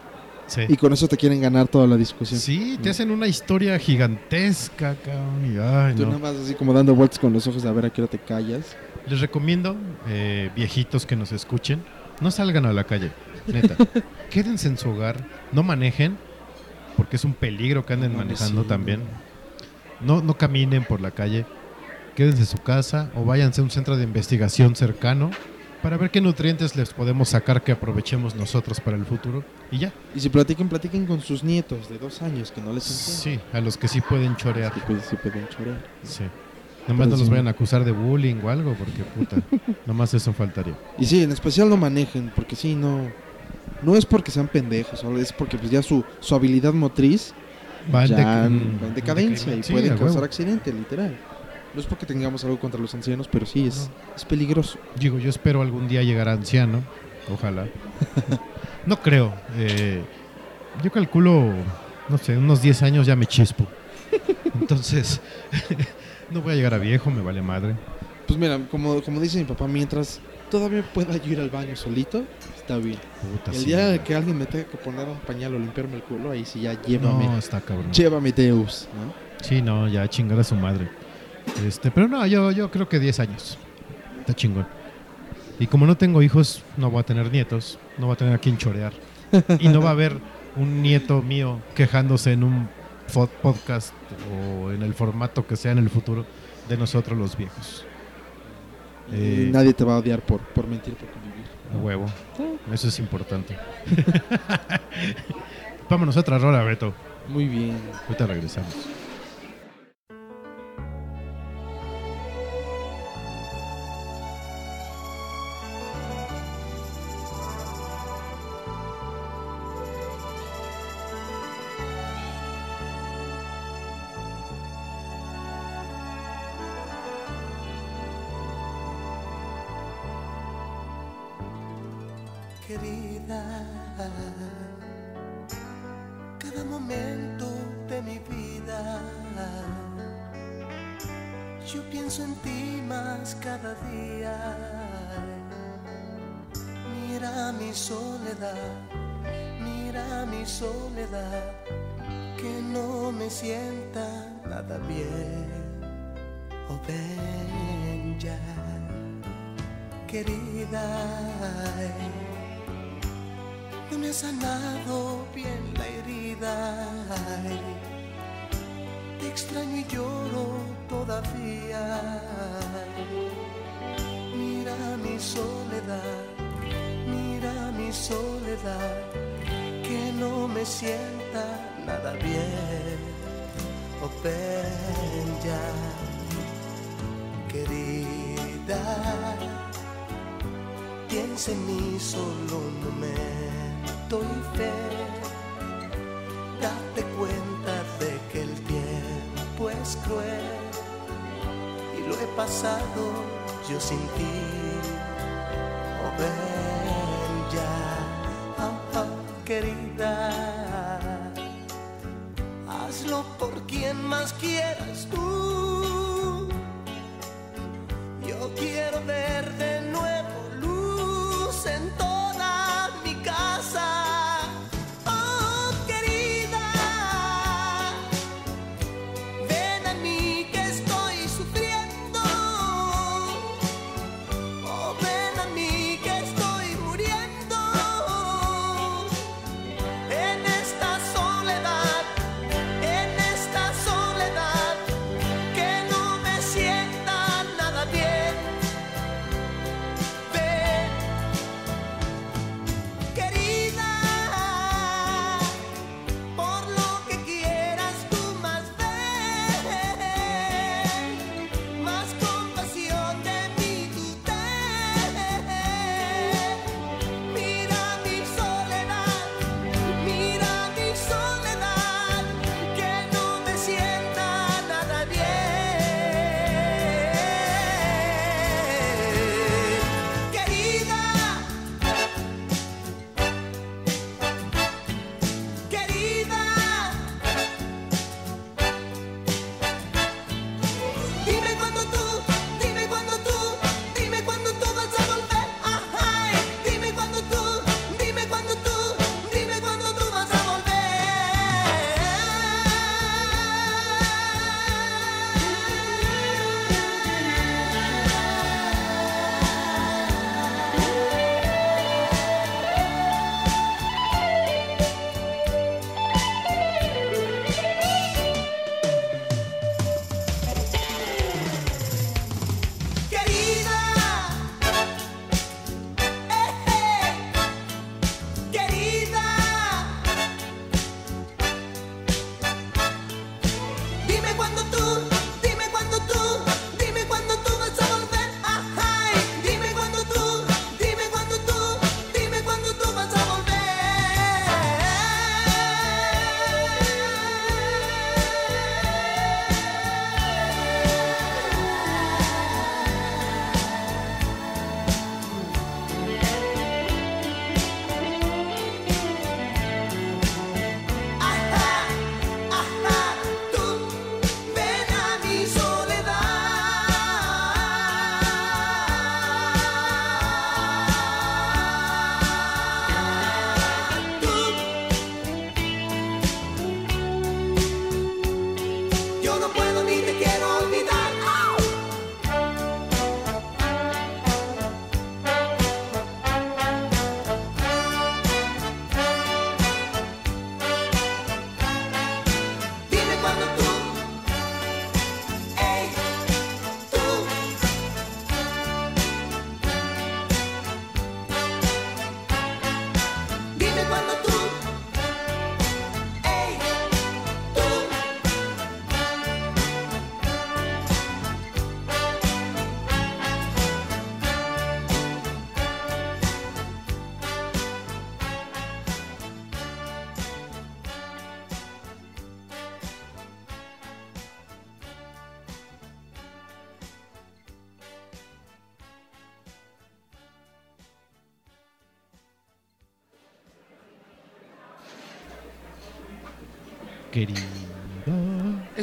Speaker 1: Sí.
Speaker 2: y con eso te quieren ganar toda la discusión.
Speaker 1: Sí, te hacen una historia gigantesca, cabrón. Y, ay,
Speaker 2: Tú
Speaker 1: no.
Speaker 2: nada más así como dando vueltas con los ojos a ver a qué hora te callas.
Speaker 1: Les recomiendo, eh, viejitos que nos escuchen, no salgan a la calle, neta. Quédense en su hogar, no manejen, porque es un peligro que anden
Speaker 2: No,
Speaker 1: manejando
Speaker 2: sí,
Speaker 1: también. No, no caminen por la calle, quédense en su casa o váyanse a un centro de investigación cercano para ver qué nutrientes les podemos sacar que aprovechemos nosotros para el futuro. Y ya,
Speaker 2: Y si platiquen, platiquen con sus nietos de dos años que no les entienden.
Speaker 1: sí, a los que sí pueden chorear.
Speaker 2: Que sí pueden chorear.
Speaker 1: Sí. Nomás no los vayan a acusar de bullying o algo, porque puta, nomás eso faltaría.
Speaker 2: Y sí, en especial no manejen, porque sí, no. No es porque sean pendejos, solo es porque pues ya su, su habilidad motriz
Speaker 1: Va en
Speaker 2: ya en, va en decadencia y
Speaker 1: Sí,
Speaker 2: puede causar
Speaker 1: huevo.
Speaker 2: accidente, literal. No es porque tengamos algo contra los ancianos, pero sí es, es peligroso.
Speaker 1: Digo, yo espero algún día llegar a anciano, ojalá. No creo. eh, yo calculo, no sé, unos 10 años ya me chispo. Entonces, no voy a llegar a viejo, me vale madre.
Speaker 2: Pues mira, como, como dice mi papá, mientras todavía pueda yo ir al baño solito, está bien.
Speaker 1: Puta,
Speaker 2: El
Speaker 1: sí,
Speaker 2: día
Speaker 1: güey.
Speaker 2: que alguien me tenga que poner un pañal o limpiarme el culo, ahí sí ya llévame.
Speaker 1: No, está cabrón.
Speaker 2: Llévame Deus, ¿no?
Speaker 1: Sí, no, ya chingar a su madre. Este, pero no, yo, yo creo que 10 años. Está chingón. Y como no tengo hijos, no voy a tener nietos, no voy a tener a quien chorear. Y no va a haber un nieto mío quejándose en un podcast o en el formato que sea en el futuro de nosotros los viejos. Eh,
Speaker 2: nadie te va a odiar por, por mentir, por convivir.
Speaker 1: A huevo. Eso es importante. Vámonos a otra rola, Beto.
Speaker 2: Muy bien.
Speaker 1: Ahorita regresamos.
Speaker 3: Querida. No me ha sanado bien la herida. Te extraño y lloro todavía. Mira mi soledad, mira mi soledad, que no me sienta nada bien. Oh, ya, querida. Piensa en mí solo un momento y fe. Date cuenta de que el tiempo es cruel y lo he pasado yo sin ti. Oh, ven ya, oh, querida. Hazlo por quien más quieras tú.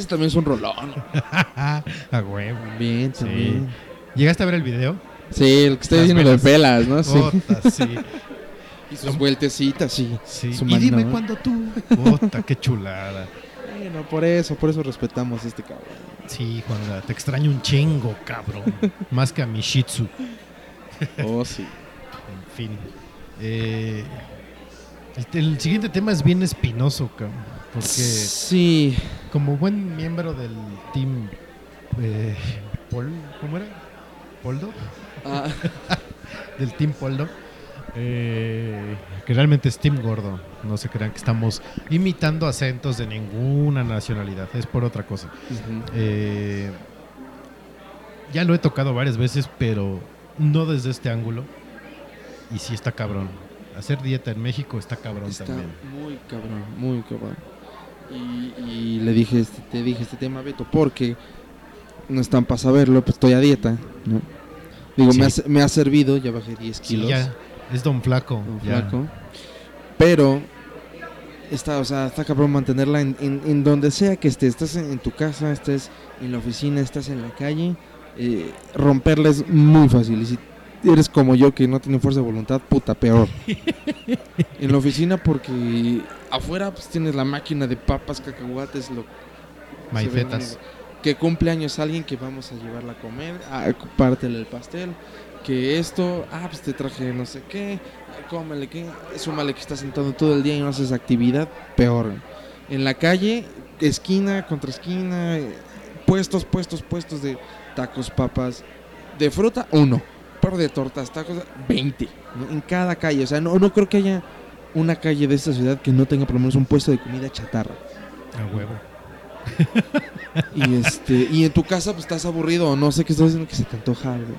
Speaker 2: Ese también es un rolón.
Speaker 1: A huevo.
Speaker 2: Bien,
Speaker 1: Sí. ¿Llegaste a ver el video?
Speaker 2: Sí, el que estoy diciendo de pelas, ¿no? Sí. Y sus vueltecitas, sí.
Speaker 1: sí.
Speaker 2: Su
Speaker 1: Y dime cuándo tú. Ota, qué chulada.
Speaker 2: Bueno, por eso, por eso respetamos a este cabrón.
Speaker 1: Sí, Juanga, te extraño un chingo, cabrón. Más que a mi Shih Tzu.
Speaker 2: Oh, sí.
Speaker 1: En fin. Eh, el, el siguiente tema es bien espinoso, cabrón. Porque
Speaker 2: Sí.
Speaker 1: como buen miembro del team eh, Pol, ¿cómo era? Poldo,
Speaker 2: Ah,
Speaker 1: del team Poldo, eh, que realmente es team gordo. No se crean que estamos imitando acentos de ninguna nacionalidad, es por otra cosa. Eh, ya lo he tocado varias veces, pero no desde este ángulo. Y sí está cabrón. Hacer dieta en México está cabrón
Speaker 2: Está
Speaker 1: también.
Speaker 2: muy cabrón, muy cabrón. Y, y le dije, este, te dije este tema, Beto, porque no están para saberlo, pues estoy a dieta, ¿no? Digo, me, ha,
Speaker 1: Sí.
Speaker 2: me ha servido, ya bajé 10
Speaker 1: Sí,
Speaker 2: kilos.
Speaker 1: ya, es Don Flaco. ya.
Speaker 2: flaco. Pero está, o sea, está cabrón mantenerla en, en- en donde sea que estés. Estás en, en tu casa, estés en la oficina, estás en la calle. eh, romperla es muy fácil. Y si eres como yo que no tiene fuerza de voluntad, puta, peor. en la oficina porque afuera pues tienes la máquina de papas, cacahuates, lo
Speaker 1: Maifetas.
Speaker 2: Que cumple años alguien que vamos a llevarla a comer, a pártele el pastel, que esto, ah, pues te traje no sé qué, cómele que, súmale que estás sentado todo el día y no haces actividad, peor. En la calle, esquina contra esquina, eh, puestos, puestos, puestos de tacos, papas, de fruta, uno, par de tortas, tacos, 20, ¿no? en cada calle. O sea, no, no creo que haya una calle de esta ciudad que no tenga por lo menos un puesto de comida chatarra.
Speaker 1: A huevo.
Speaker 2: Y este y en tu casa pues estás aburrido o no sé qué estás haciendo que se te antoja algo.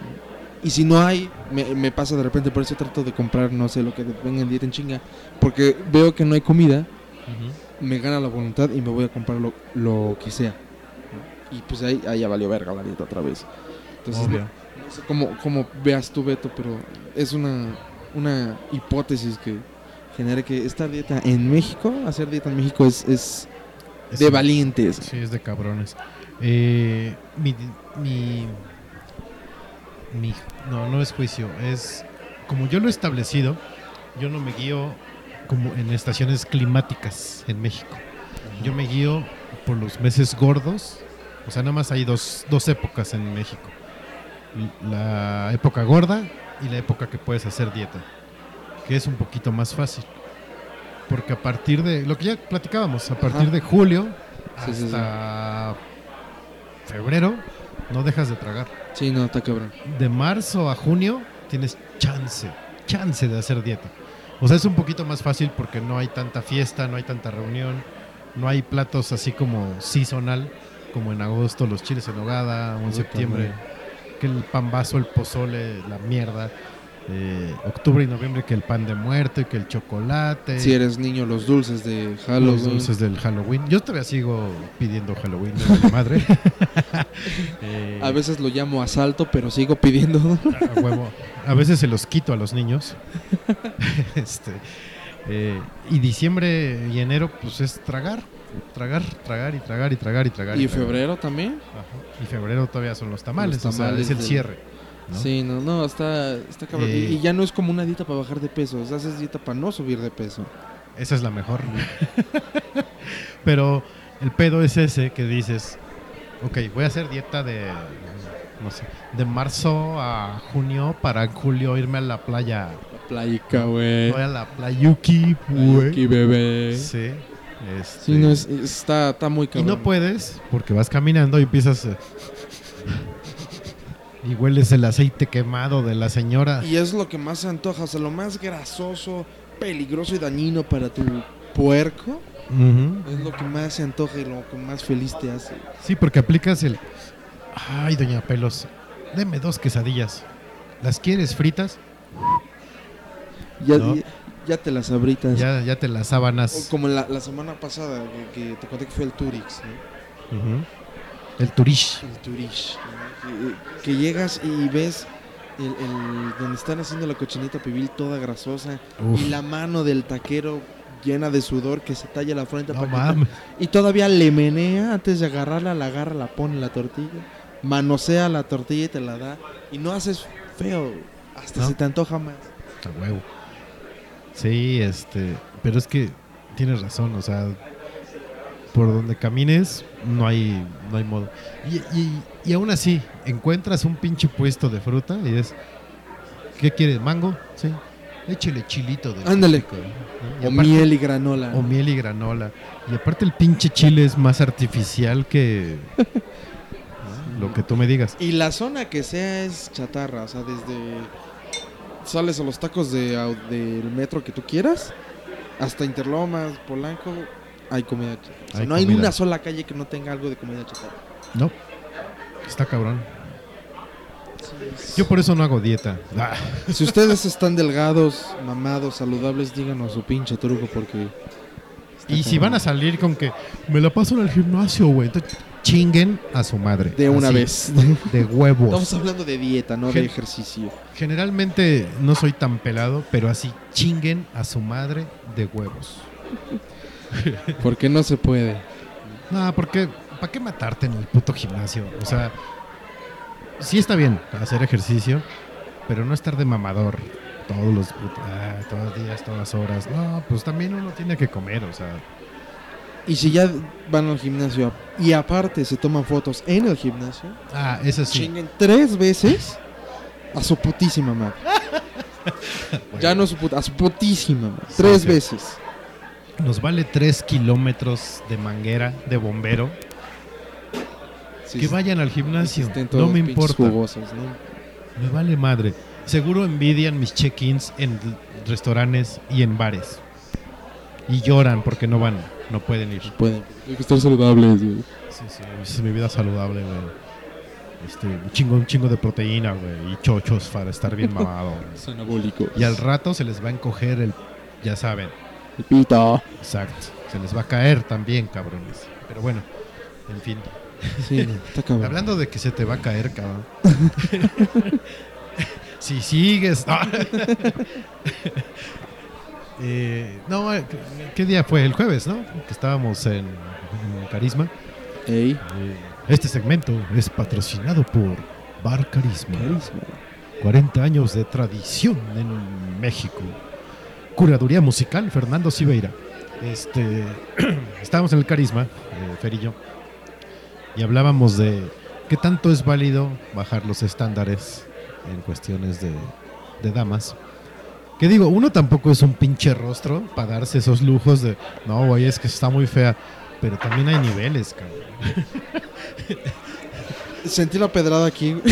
Speaker 2: Y si no hay, me, me pasa de repente, por eso trato de comprar, no sé, lo que venga en día en chinga. Porque veo que no hay comida, me gana la voluntad y me voy a comprar lo, lo que sea. Y pues ahí, ahí ya valió verga la dieta otra vez. Entonces,
Speaker 1: Obvio.
Speaker 2: Cómo, cómo veas tú, Beto, pero es una, una hipótesis que genere que esta dieta en México, hacer dieta en México es, es
Speaker 1: Es-
Speaker 2: de valientes.
Speaker 1: Sí, es de cabrones. Eh, mi, mi, mi- no, no es juicio. Es como yo lo he establecido, yo no me guío como en estaciones climáticas en México. Yo me guío por los meses gordos. O sea, nada más hay dos, dos épocas en México. La época gorda y la época que puedes hacer dieta. Que es un poquito más fácil. Porque a partir de, lo que ya platicábamos, a partir
Speaker 2: Ajá.
Speaker 1: de julio
Speaker 2: Sí, sí, sí.
Speaker 1: hasta febrero no dejas de tragar.
Speaker 2: Sí, no, está cabrón.
Speaker 1: De marzo a junio tienes chance, chance de hacer dieta. O sea, es un poquito más fácil porque no hay tanta fiesta, no hay tanta reunión, no hay platos así como seasonal, como en agosto los chiles en nogada o en septiembre que el pambazo, el pozole, la mierda. eh, octubre y noviembre que el pan de muerto y que el chocolate.
Speaker 2: Si eres niño, los dulces de
Speaker 1: los
Speaker 2: Halloween.
Speaker 1: dulces del Halloween. Yo todavía sigo pidiendo Halloween de mi madre. Eh,
Speaker 2: A veces lo llamo asalto, pero sigo pidiendo.
Speaker 1: a huevo. A veces se los quito a los niños. este, eh, y diciembre y enero, pues es tragar. Tragar, tragar y tragar y tragar y tragar.
Speaker 2: ¿Y
Speaker 1: tragar.
Speaker 2: febrero también?
Speaker 1: Ajá. Y febrero todavía son los tamales.
Speaker 2: Los
Speaker 1: o sea,
Speaker 2: tamales
Speaker 1: es el
Speaker 2: del-
Speaker 1: cierre. ¿no?
Speaker 2: Sí, no, no, está, está cabrón.
Speaker 1: Eh,
Speaker 2: y, y ya no es como una dieta para bajar de peso, o sea, haces dieta para no subir de peso.
Speaker 1: Esa es la mejor. Pero el pedo es ese que dices, ok, voy a hacer dieta de, no sé, de marzo a junio para en julio irme a la playa.
Speaker 2: La playica, güey.
Speaker 1: Voy a la playuki, güey.
Speaker 2: Aquí, bebé.
Speaker 1: Sí. Este,
Speaker 2: Sí, no, es, está, está muy
Speaker 1: y
Speaker 2: cabrón.
Speaker 1: no puedes porque vas caminando y empiezas... eh, y hueles el aceite quemado de la señora.
Speaker 2: Y es lo que más se antoja, o sea, lo más grasoso, peligroso y dañino para tu puerco, es lo que más se antoja y lo que más feliz te hace.
Speaker 1: Sí, porque aplicas el. Ay, doña Pelos, deme dos quesadillas. ¿Las quieres fritas?
Speaker 2: Ya,
Speaker 1: No.
Speaker 2: Ya, te las abritas.
Speaker 1: Ya, ya te las
Speaker 2: O
Speaker 1: sábanas.
Speaker 2: como la, la semana pasada que, que te conté que fue el Turix, ¿no?
Speaker 1: Ujú. El turish.
Speaker 2: El Turish. ¿no? Que, que llegas y ves el, el- donde están haciendo la cochinita pibil toda grasosa
Speaker 1: Uf.
Speaker 2: y la mano del taquero llena de sudor que se talla la frente
Speaker 1: No mames.
Speaker 2: y todavía le menea antes de agarrarla, la agarra, la pone en la tortilla, manosea la tortilla y te la da y no haces feo, hasta
Speaker 1: ¿No?
Speaker 2: se te antoja más.
Speaker 1: A huevo. Sí, este. Pero es que tienes razón, o sea. Por donde camines, no hay, no hay modo. Y, y, y aún así, encuentras un pinche puesto de fruta y es. ¿Qué quieres? ¿Mango? Sí. Échele chilito de
Speaker 2: Ándale.
Speaker 1: Y
Speaker 2: O
Speaker 1: aparte-
Speaker 2: miel y granola.
Speaker 1: O miel y granola. Y aparte, el pinche chile es más artificial que. Lo que tú me digas.
Speaker 2: Y la zona que sea es chatarra, o sea, desde sales a los tacos de, del metro que tú quieras, hasta Interlomas, Polanco, hay comida chatarra. O sea,
Speaker 1: Hay
Speaker 2: no hay una sola calle que no tenga algo de comida chatarra.
Speaker 1: No. Está cabrón. Yo por eso no hago dieta. Ah.
Speaker 2: Si ustedes están delgados, mamados, saludables, díganos su pinche truco porque...
Speaker 1: Y si van a salir con que me la paso en el gimnasio, güey, chinguen a su madre.
Speaker 2: De una
Speaker 1: Así,
Speaker 2: vez.
Speaker 1: De huevos.
Speaker 2: Estamos hablando de dieta, no de ejercicio.
Speaker 1: Generalmente no soy tan pelado, pero así chinguen a su madre de huevos.
Speaker 2: Porque no se puede.
Speaker 1: No, porque ¿para qué matarte en el puto gimnasio? O sea, sí está bien hacer ejercicio, pero no estar de mamador todos los ah, todos los días, todas horas. No, pues también uno tiene que comer, o sea,
Speaker 2: Y si ya van al gimnasio y aparte se toman fotos en el gimnasio,
Speaker 1: ah, eso sí.
Speaker 2: chinguen tres veces a su putísima madre. Ya no a su puta, a su putísima madre.
Speaker 1: Sí,
Speaker 2: Tres
Speaker 1: sí.
Speaker 2: veces.
Speaker 1: Nos vale tres kilómetros de manguera de bombero que vayan al gimnasio. No me importa.
Speaker 2: jugosos, ¿no?
Speaker 1: Me vale madre. Seguro envidian mis check-ins en restaurantes y en bares. Y lloran porque no van, no pueden ir.
Speaker 2: Pueden. Hay que estar saludables, güey.
Speaker 1: Sí, sí, esa es mi vida saludable, güey. Este, un chingo, un chingo de proteína, güey. Y chochos para estar bien mamado.
Speaker 2: Es anabólico.
Speaker 1: Y al rato se les va a encoger el, ya saben,
Speaker 2: El pito.
Speaker 1: exacto. Se les va a caer también, cabrones. Pero bueno, en fin.
Speaker 2: Sí, está cabrón.
Speaker 1: Hablando de que se te va a caer, cabrón. si sigues. No, Eh, no, eh, ¿qué día fue? El jueves, ¿no? Que estábamos en, en Carisma.
Speaker 2: Ey.
Speaker 1: Eh, Este segmento es patrocinado por Bar Carisma.
Speaker 2: Carisma.
Speaker 1: 40 años de tradición en México. Curaduría musical, Fernando Siveira. Este, estábamos en el Carisma, eh, Fer y yo, y hablábamos de qué tanto es válido bajar los estándares en cuestiones de, de damas. Que digo, uno tampoco es un pinche rostro para darse esos lujos de, no, güey, es que está muy fea. Pero también hay niveles, cabrón.
Speaker 2: Sentí la pedrada aquí.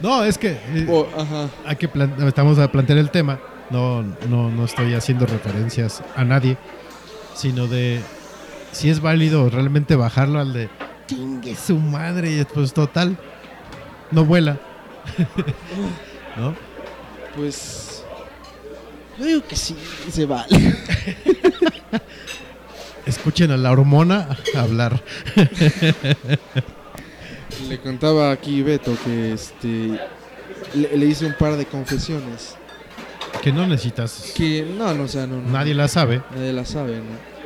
Speaker 1: No, es que eh,
Speaker 2: Oh, ajá.
Speaker 1: hay que estamos a plantear el tema. No, no, no estoy haciendo referencias a nadie, sino de si es válido realmente bajarlo al de chingue su madre y pues total, no vuela. ¿No?
Speaker 2: Pues. Yo digo que sí, se vale.
Speaker 1: Escuchen a la hormona hablar.
Speaker 2: Le contaba aquí Beto que este. Le, le hice un par de confesiones.
Speaker 1: Que no necesitas.
Speaker 2: Que no, no, o sea, no. no-
Speaker 1: Nadie la sabe.
Speaker 2: Nadie la sabe, ¿no?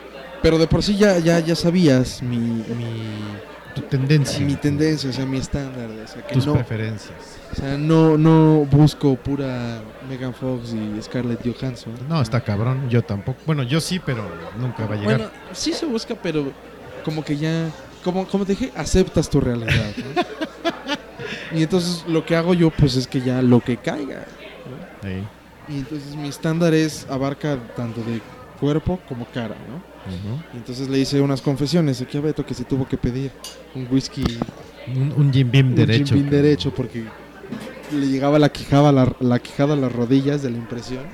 Speaker 2: Pero de por sí ya, ya, ya sabías mi, mi,
Speaker 1: Tu tendencia.
Speaker 2: mi tendencia, o sea, mi estándar. O sea, que
Speaker 1: Tus
Speaker 2: no,
Speaker 1: preferencias.
Speaker 2: o sea, no, no busco pura Megan Fox y Scarlett Johansson.
Speaker 1: No, está cabrón. Yo tampoco. Bueno, yo sí, pero nunca va a llegar.
Speaker 2: Bueno, sí se busca, pero como que ya, como, como te dije, aceptas tu realidad. ¿no? y entonces lo que hago yo, pues es que ya lo que caiga. Y entonces mi estándar es, abarca tanto de cuerpo como cara, ¿no? Y entonces le hice unas confesiones aquí a Beto que se tuvo que pedir un whisky
Speaker 1: un, un Jim Beam
Speaker 2: un
Speaker 1: derecho.
Speaker 2: Jim Beam
Speaker 1: cabrón.
Speaker 2: derecho porque le llegaba la quijada, a la, la quijada a las rodillas de la impresión.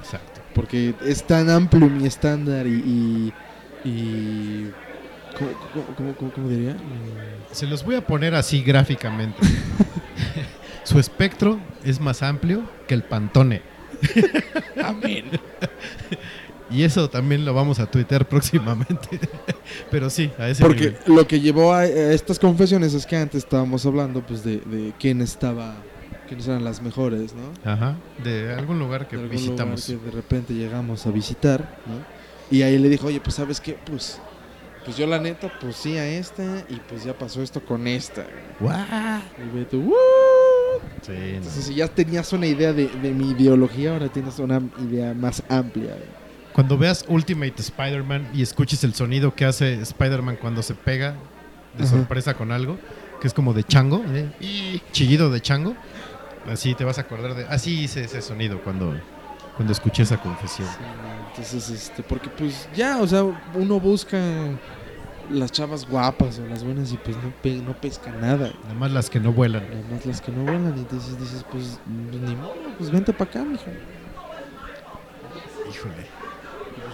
Speaker 1: Exacto.
Speaker 2: Porque es tan amplio mi estándar y... y, y- ¿cómo, cómo- cómo- cómo- cómo diría? Mm,
Speaker 1: Se los voy a poner así gráficamente. Su espectro es más amplio que el Pantone. Amén. Y eso también lo vamos a tuitear próximamente. Pero sí, a ese
Speaker 2: Porque
Speaker 1: nivel.
Speaker 2: lo que llevó a, estas confesiones es que antes estábamos hablando pues de, de quién estaba, quiénes eran las mejores, ¿no?
Speaker 1: Ajá, de algún lugar que
Speaker 2: De algún
Speaker 1: visitamos.
Speaker 2: lugar que de repente llegamos a visitar, ¿no? Y ahí le dijo, oye, pues sabes qué, pues, pues yo la neta, pues sí a esta y pues ya pasó esto con esta.
Speaker 1: ¡Guau!
Speaker 2: Y Beto, "What?".
Speaker 1: Sí, no.
Speaker 2: Entonces si ya tenías una idea de, de mi ideología, ahora tienes una idea más amplia.
Speaker 1: Cuando veas Ultimate Spider-Man y escuches el sonido que hace Spider-Man cuando se pega de
Speaker 2: Ajá.
Speaker 1: sorpresa con algo, que es como de chango, ¿eh? y chillido de chango, así te vas a acordar de... Así hice ese sonido cuando, cuando escuché esa confesión.
Speaker 2: Sí, Entonces, este, porque pues ya, o sea, uno busca las chavas guapas o las buenas y pues no, pe- no pesca nada.
Speaker 1: Nada más las que no vuelan.
Speaker 2: Nada más las que no vuelan y entonces dices, pues, pues, ni modo, pues vente para acá, mijo.
Speaker 1: Híjole.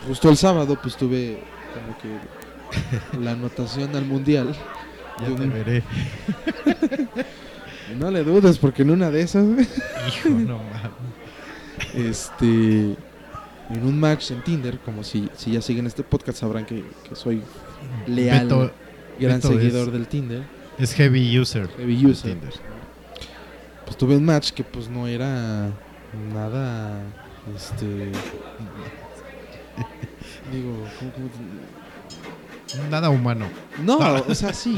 Speaker 2: Justo el sábado pues tuve como que la anotación al mundial.
Speaker 1: Ya te
Speaker 2: un-
Speaker 1: veré.
Speaker 2: No le dudes porque en una de esas,
Speaker 1: Hijo, no mames.
Speaker 2: este, en un match en Tinder, como si, si ya siguen este podcast sabrán que, que soy leal,
Speaker 1: Beto
Speaker 2: gran
Speaker 1: Beto
Speaker 2: seguidor
Speaker 1: es-
Speaker 2: del Tinder,
Speaker 1: es heavy user.
Speaker 2: heavy user.
Speaker 1: Tinder.
Speaker 2: Pues tuve un match que pues no era nada, este, digo, ¿cómo- cómo-
Speaker 1: Nada humano.
Speaker 2: No, o sea, sí.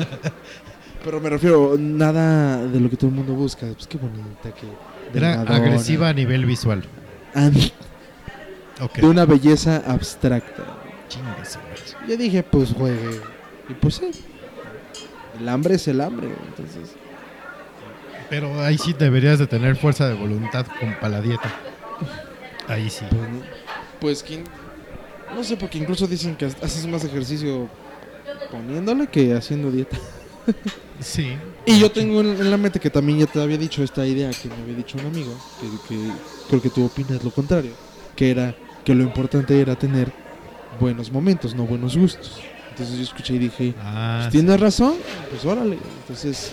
Speaker 2: Pero me refiero, nada de lo que todo el mundo busca. Pues qué bonita, que.
Speaker 1: Era agresiva a nivel visual.
Speaker 2: Ah. De una belleza abstracta.
Speaker 1: Madre.
Speaker 2: Yo dije, pues juegue. Y pues sí. El hambre es el hambre. Entonces.
Speaker 1: Pero ahí sí deberías de tener fuerza de voluntad con para la dieta. Ahí sí.
Speaker 2: Pues, pues quién. No sé, porque incluso dicen que haces más ejercicio poniéndole que haciendo dieta.
Speaker 1: Sí.
Speaker 2: Y yo tengo en, la mente que también ya te había dicho esta idea que me había dicho un amigo, que, que creo que tú opinas lo contrario, que era que lo importante era tener buenos momentos, no buenos gustos. Entonces yo escuché y dije,
Speaker 1: Ah,
Speaker 2: pues, tienes razón, pues órale. Entonces,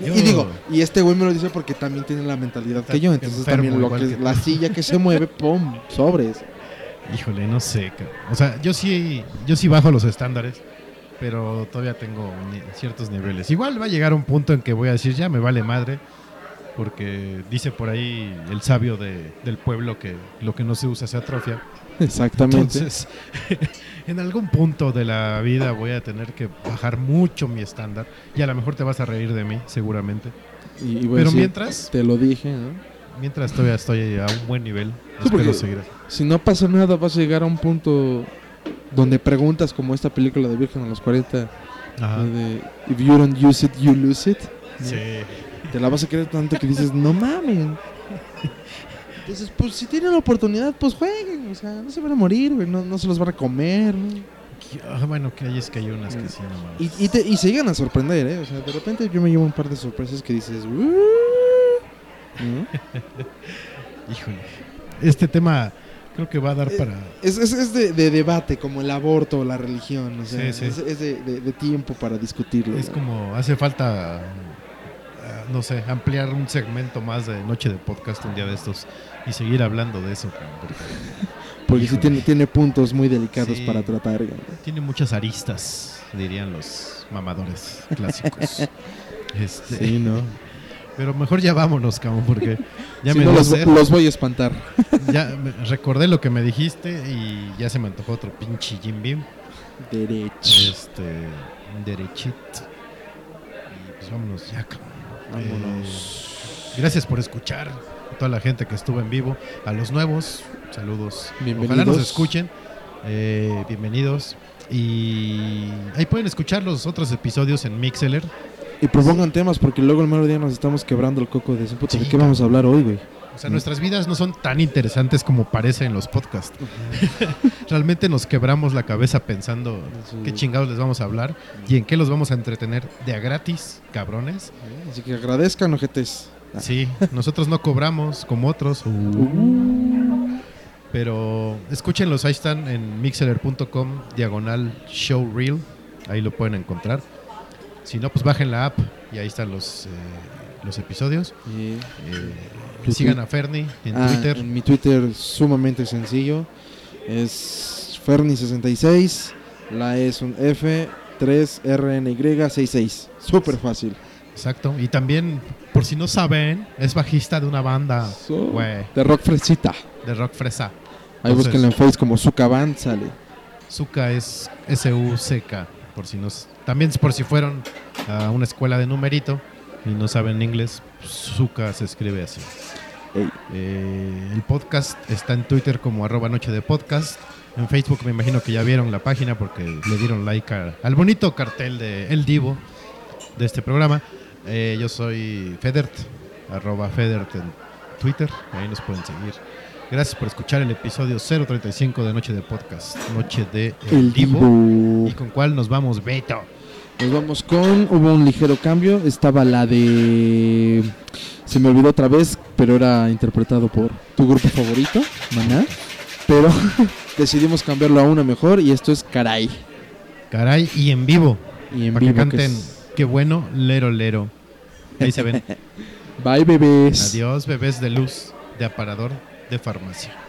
Speaker 2: y-
Speaker 1: Yo-
Speaker 2: y digo, y este güey me lo dice porque también tiene la mentalidad que yo, entonces también lo que
Speaker 1: que
Speaker 2: la silla que se mueve, pum, sobres.
Speaker 1: Híjole, no sé. O sea, yo sí, yo sí bajo los estándares, pero todavía tengo ciertos niveles. Igual va a llegar un punto en que voy a decir, ya me vale madre, porque dice por ahí el sabio de- del pueblo que lo que no se usa se atrofia.
Speaker 2: Exactamente.
Speaker 1: Entonces, en algún punto de la vida voy a tener que bajar mucho mi estándar y a lo mejor te vas a reír de mí, seguramente.
Speaker 2: y,
Speaker 1: Pero
Speaker 2: decir,
Speaker 1: mientras,
Speaker 2: te lo dije, ¿no?
Speaker 1: Mientras todavía estoy a un buen nivel,
Speaker 2: Sí,
Speaker 1: espero seguir.
Speaker 2: Si no pasa nada, vas a llegar a un punto donde preguntas como esta película de Virgen a los 40,
Speaker 1: Ajá.
Speaker 2: de If you don't use it, you lose it. ¿no?
Speaker 1: Sí.
Speaker 2: Te la vas a querer tanto que dices, no mames. Entonces, pues si tienen la oportunidad, pues jueguen. O sea, no se van a morir, güey. No, no se los van a comer, ¿no?
Speaker 1: Ah, bueno, que hay es que hay unas que sí, no mames.
Speaker 2: Y, y, te- y se llegan a sorprender, ¿eh? O sea, de repente yo me llevo un par de sorpresas que dices, "Uh",
Speaker 1: Híjole. Este tema creo que va a dar
Speaker 2: Eh,
Speaker 1: para.
Speaker 2: Es, es, es de, de debate, como el aborto o la religión. O sea,
Speaker 1: Sí, sí.
Speaker 2: es, es de, de- de tiempo para discutirlo.
Speaker 1: Es
Speaker 2: ¿no?
Speaker 1: como. Hace falta. ah, No sé, ampliar un segmento más de Noche de Podcast un día de estos y seguir hablando de eso. porque
Speaker 2: Porque sí tiene, tiene puntos muy delicados
Speaker 1: Sí.
Speaker 2: para tratar. ¿no?
Speaker 1: Tiene muchas aristas, dirían los mamadores clásicos. Este,
Speaker 2: ¿no?
Speaker 1: Pero mejor ya vámonos, cabrón, porque ya
Speaker 2: Si
Speaker 1: me
Speaker 2: no, los, voy a espantar.
Speaker 1: Ya recordé lo que me dijiste y ya se me antojó otro pinche Jim Beam.
Speaker 2: Derecho.
Speaker 1: Este, derechito. Y pues vámonos ya, cabrón.
Speaker 2: Vámonos.
Speaker 1: Eh, gracias por escuchar. A toda la gente que estuvo en vivo. A los nuevos, saludos.
Speaker 2: Bienvenidos.
Speaker 1: Ojalá nos escuchen. Eh, bienvenidos. Y ahí pueden escuchar los otros episodios en Mixeler.
Speaker 2: Y propongan temas porque luego el mero día nos estamos quebrando el coco de ese puto. ¿De qué vamos a hablar hoy, güey?
Speaker 1: O sea, nuestras vidas no son tan interesantes como parece en los podcasts. Realmente nos quebramos la cabeza pensando
Speaker 2: Sí.
Speaker 1: qué chingados les vamos a hablar y en qué los vamos a entretener de a gratis, cabrones.
Speaker 2: Así que agradezcan, ojetes.
Speaker 3: Sí, nosotros no cobramos como otros. Pero escúchenlos, ahí están en mixeler.com, diagonal showreel. Ahí lo pueden encontrar. Si no, pues bajen la app y ahí están los, eh, los episodios.
Speaker 2: Y-
Speaker 3: Eh, sigan a Fernie en
Speaker 2: Ah,
Speaker 3: Twitter.
Speaker 2: En mi Twitter sumamente sencillo. Es Ferni66. La E es un F. 3RNY66. Súper fácil.
Speaker 3: Exacto. Y también, por si no saben, es bajista de una banda
Speaker 2: So- de rock fresita.
Speaker 3: de rock fresa.
Speaker 2: Ahí
Speaker 3: Entonces-
Speaker 2: búsquenlo en Face como Zuka Band, sale.
Speaker 3: Zuka es S-U-C-K. Por si nos, también por si fueron a una escuela de numerito y no saben inglés, Zuka se escribe así. Eh, el podcast está en Twitter como arroba noche de podcast. En Facebook me imagino que ya vieron la página porque le dieron like a- al bonito cartel de El Divo de este programa. Eh, yo soy Federt, arroba Federt en Twitter. Ahí nos pueden seguir. Gracias por escuchar el episodio 035 de Noche de Podcast. Noche de El, Divo. ¿Y con cuál nos vamos, Beto?
Speaker 2: Nos vamos con. Hubo un ligero cambio. Estaba la de. Se me olvidó otra vez, pero era interpretado por tu grupo favorito, Maná. Pero decidimos cambiarlo a una mejor y esto es Caray.
Speaker 3: Caray, y en vivo.
Speaker 2: Y en
Speaker 3: para
Speaker 2: vivo.
Speaker 3: que
Speaker 2: que
Speaker 3: canten.
Speaker 2: es-
Speaker 3: Qué bueno, lero, lero. Ahí se ven.
Speaker 2: Bye, bebés.
Speaker 3: Adiós, bebés de luz, de aparador, de farmacia.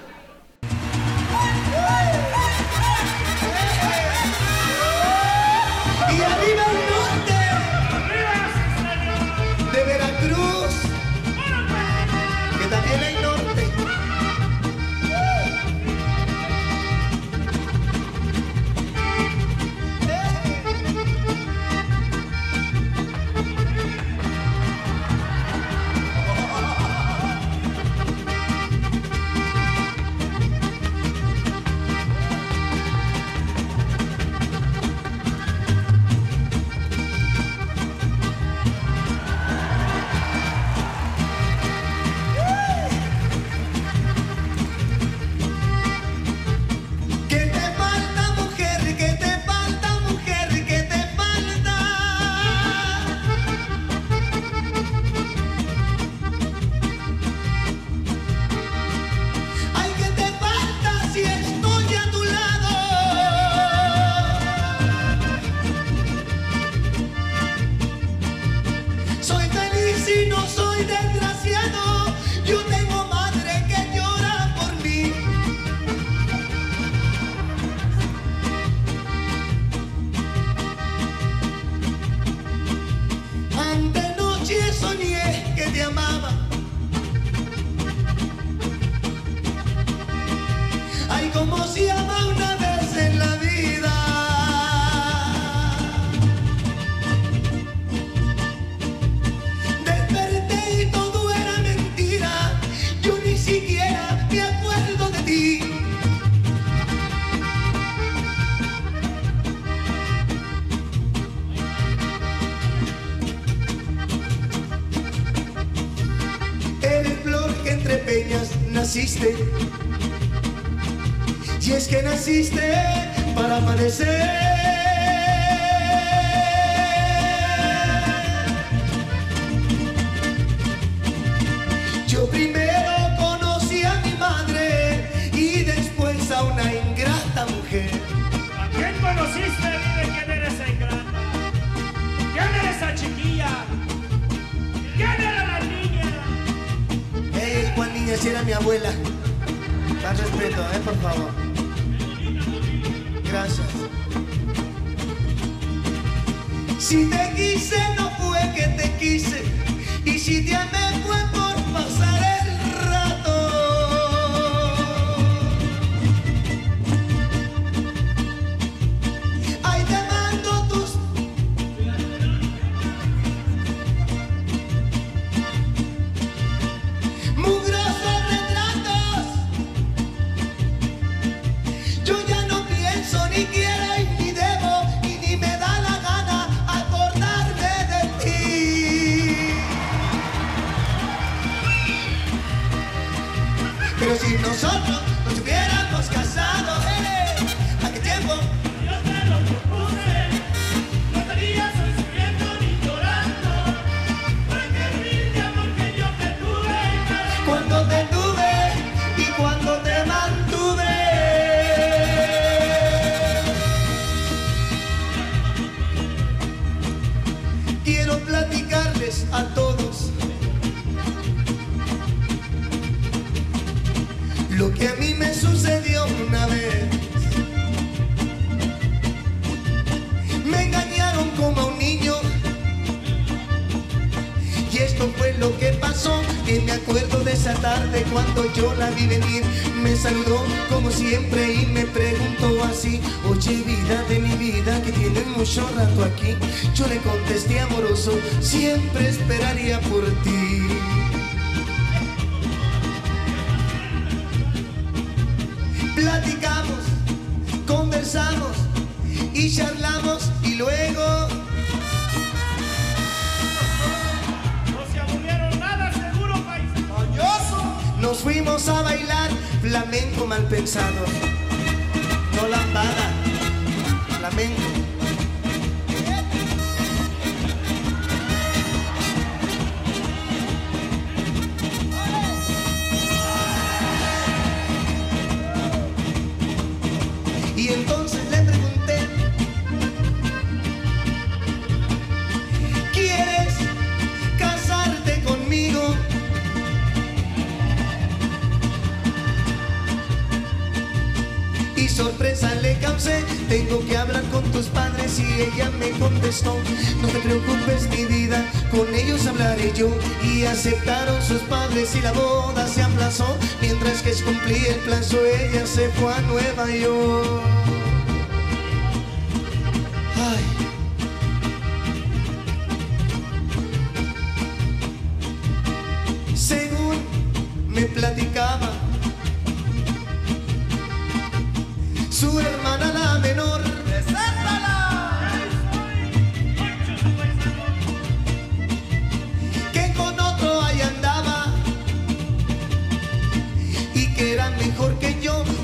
Speaker 3: Plazo ella se fue a Nueva York.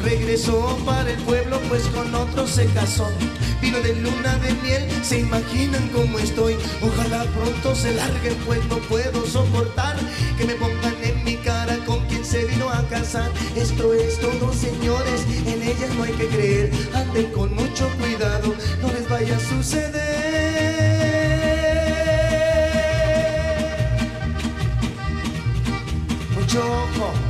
Speaker 3: Regresó para el pueblo, pues con otro se casó. Vino de luna de miel, se imaginan cómo estoy. Ojalá pronto se largue, pues no puedo soportar que me pongan en mi cara con quien se vino a casar. Esto es todo, señores, en ellas no hay que creer. Anden con mucho cuidado, no les vaya a suceder. Mucho ojo.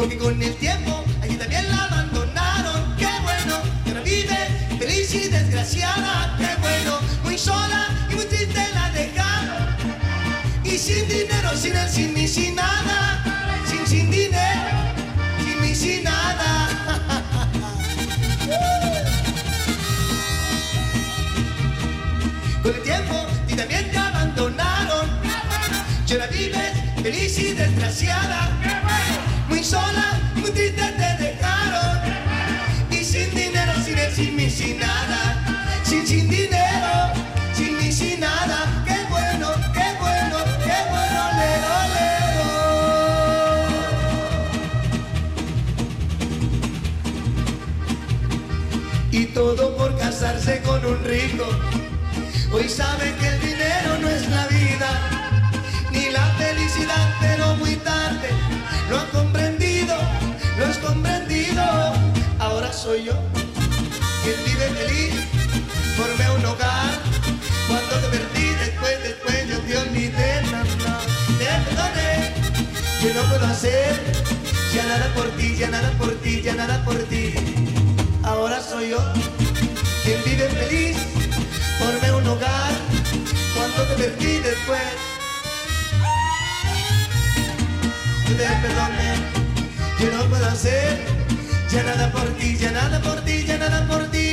Speaker 3: Porque con el tiempo allí también la abandonaron. Qué bueno, que ahora vive feliz y desgraciada. Qué bueno, muy sola y muy triste la dejaron. Y sin dinero, sin él, sin mí, sin nada. Sin, sin dinero, sin mí, sin nada. Con el tiempo y también te abandonaron. Y ahora vives feliz y desgraciada. Sola, triste te dejaron. Y sin dinero, sin él, sin mí, sin nada. Sin, sin dinero, sin mí, sin nada. Qué bueno, qué bueno, qué bueno, lero, lero. Y todo por casarse con un rico. Hoy sabe que el dinero no es la vida, ni la felicidad, pero muy tarde lo han soy yo quien vive feliz, formé un hogar. Cuando te perdí, después, después yo te olvidé, no, no, te perdoné. Yo no puedo hacer ya nada por ti, ya nada por ti, ya nada por ti. Ahora soy yo quien vive feliz, formé un hogar. Cuando te perdí después. Yo te perdoné, yo no puedo hacer ya nada por ti, ya nada por ti, ya nada por ti.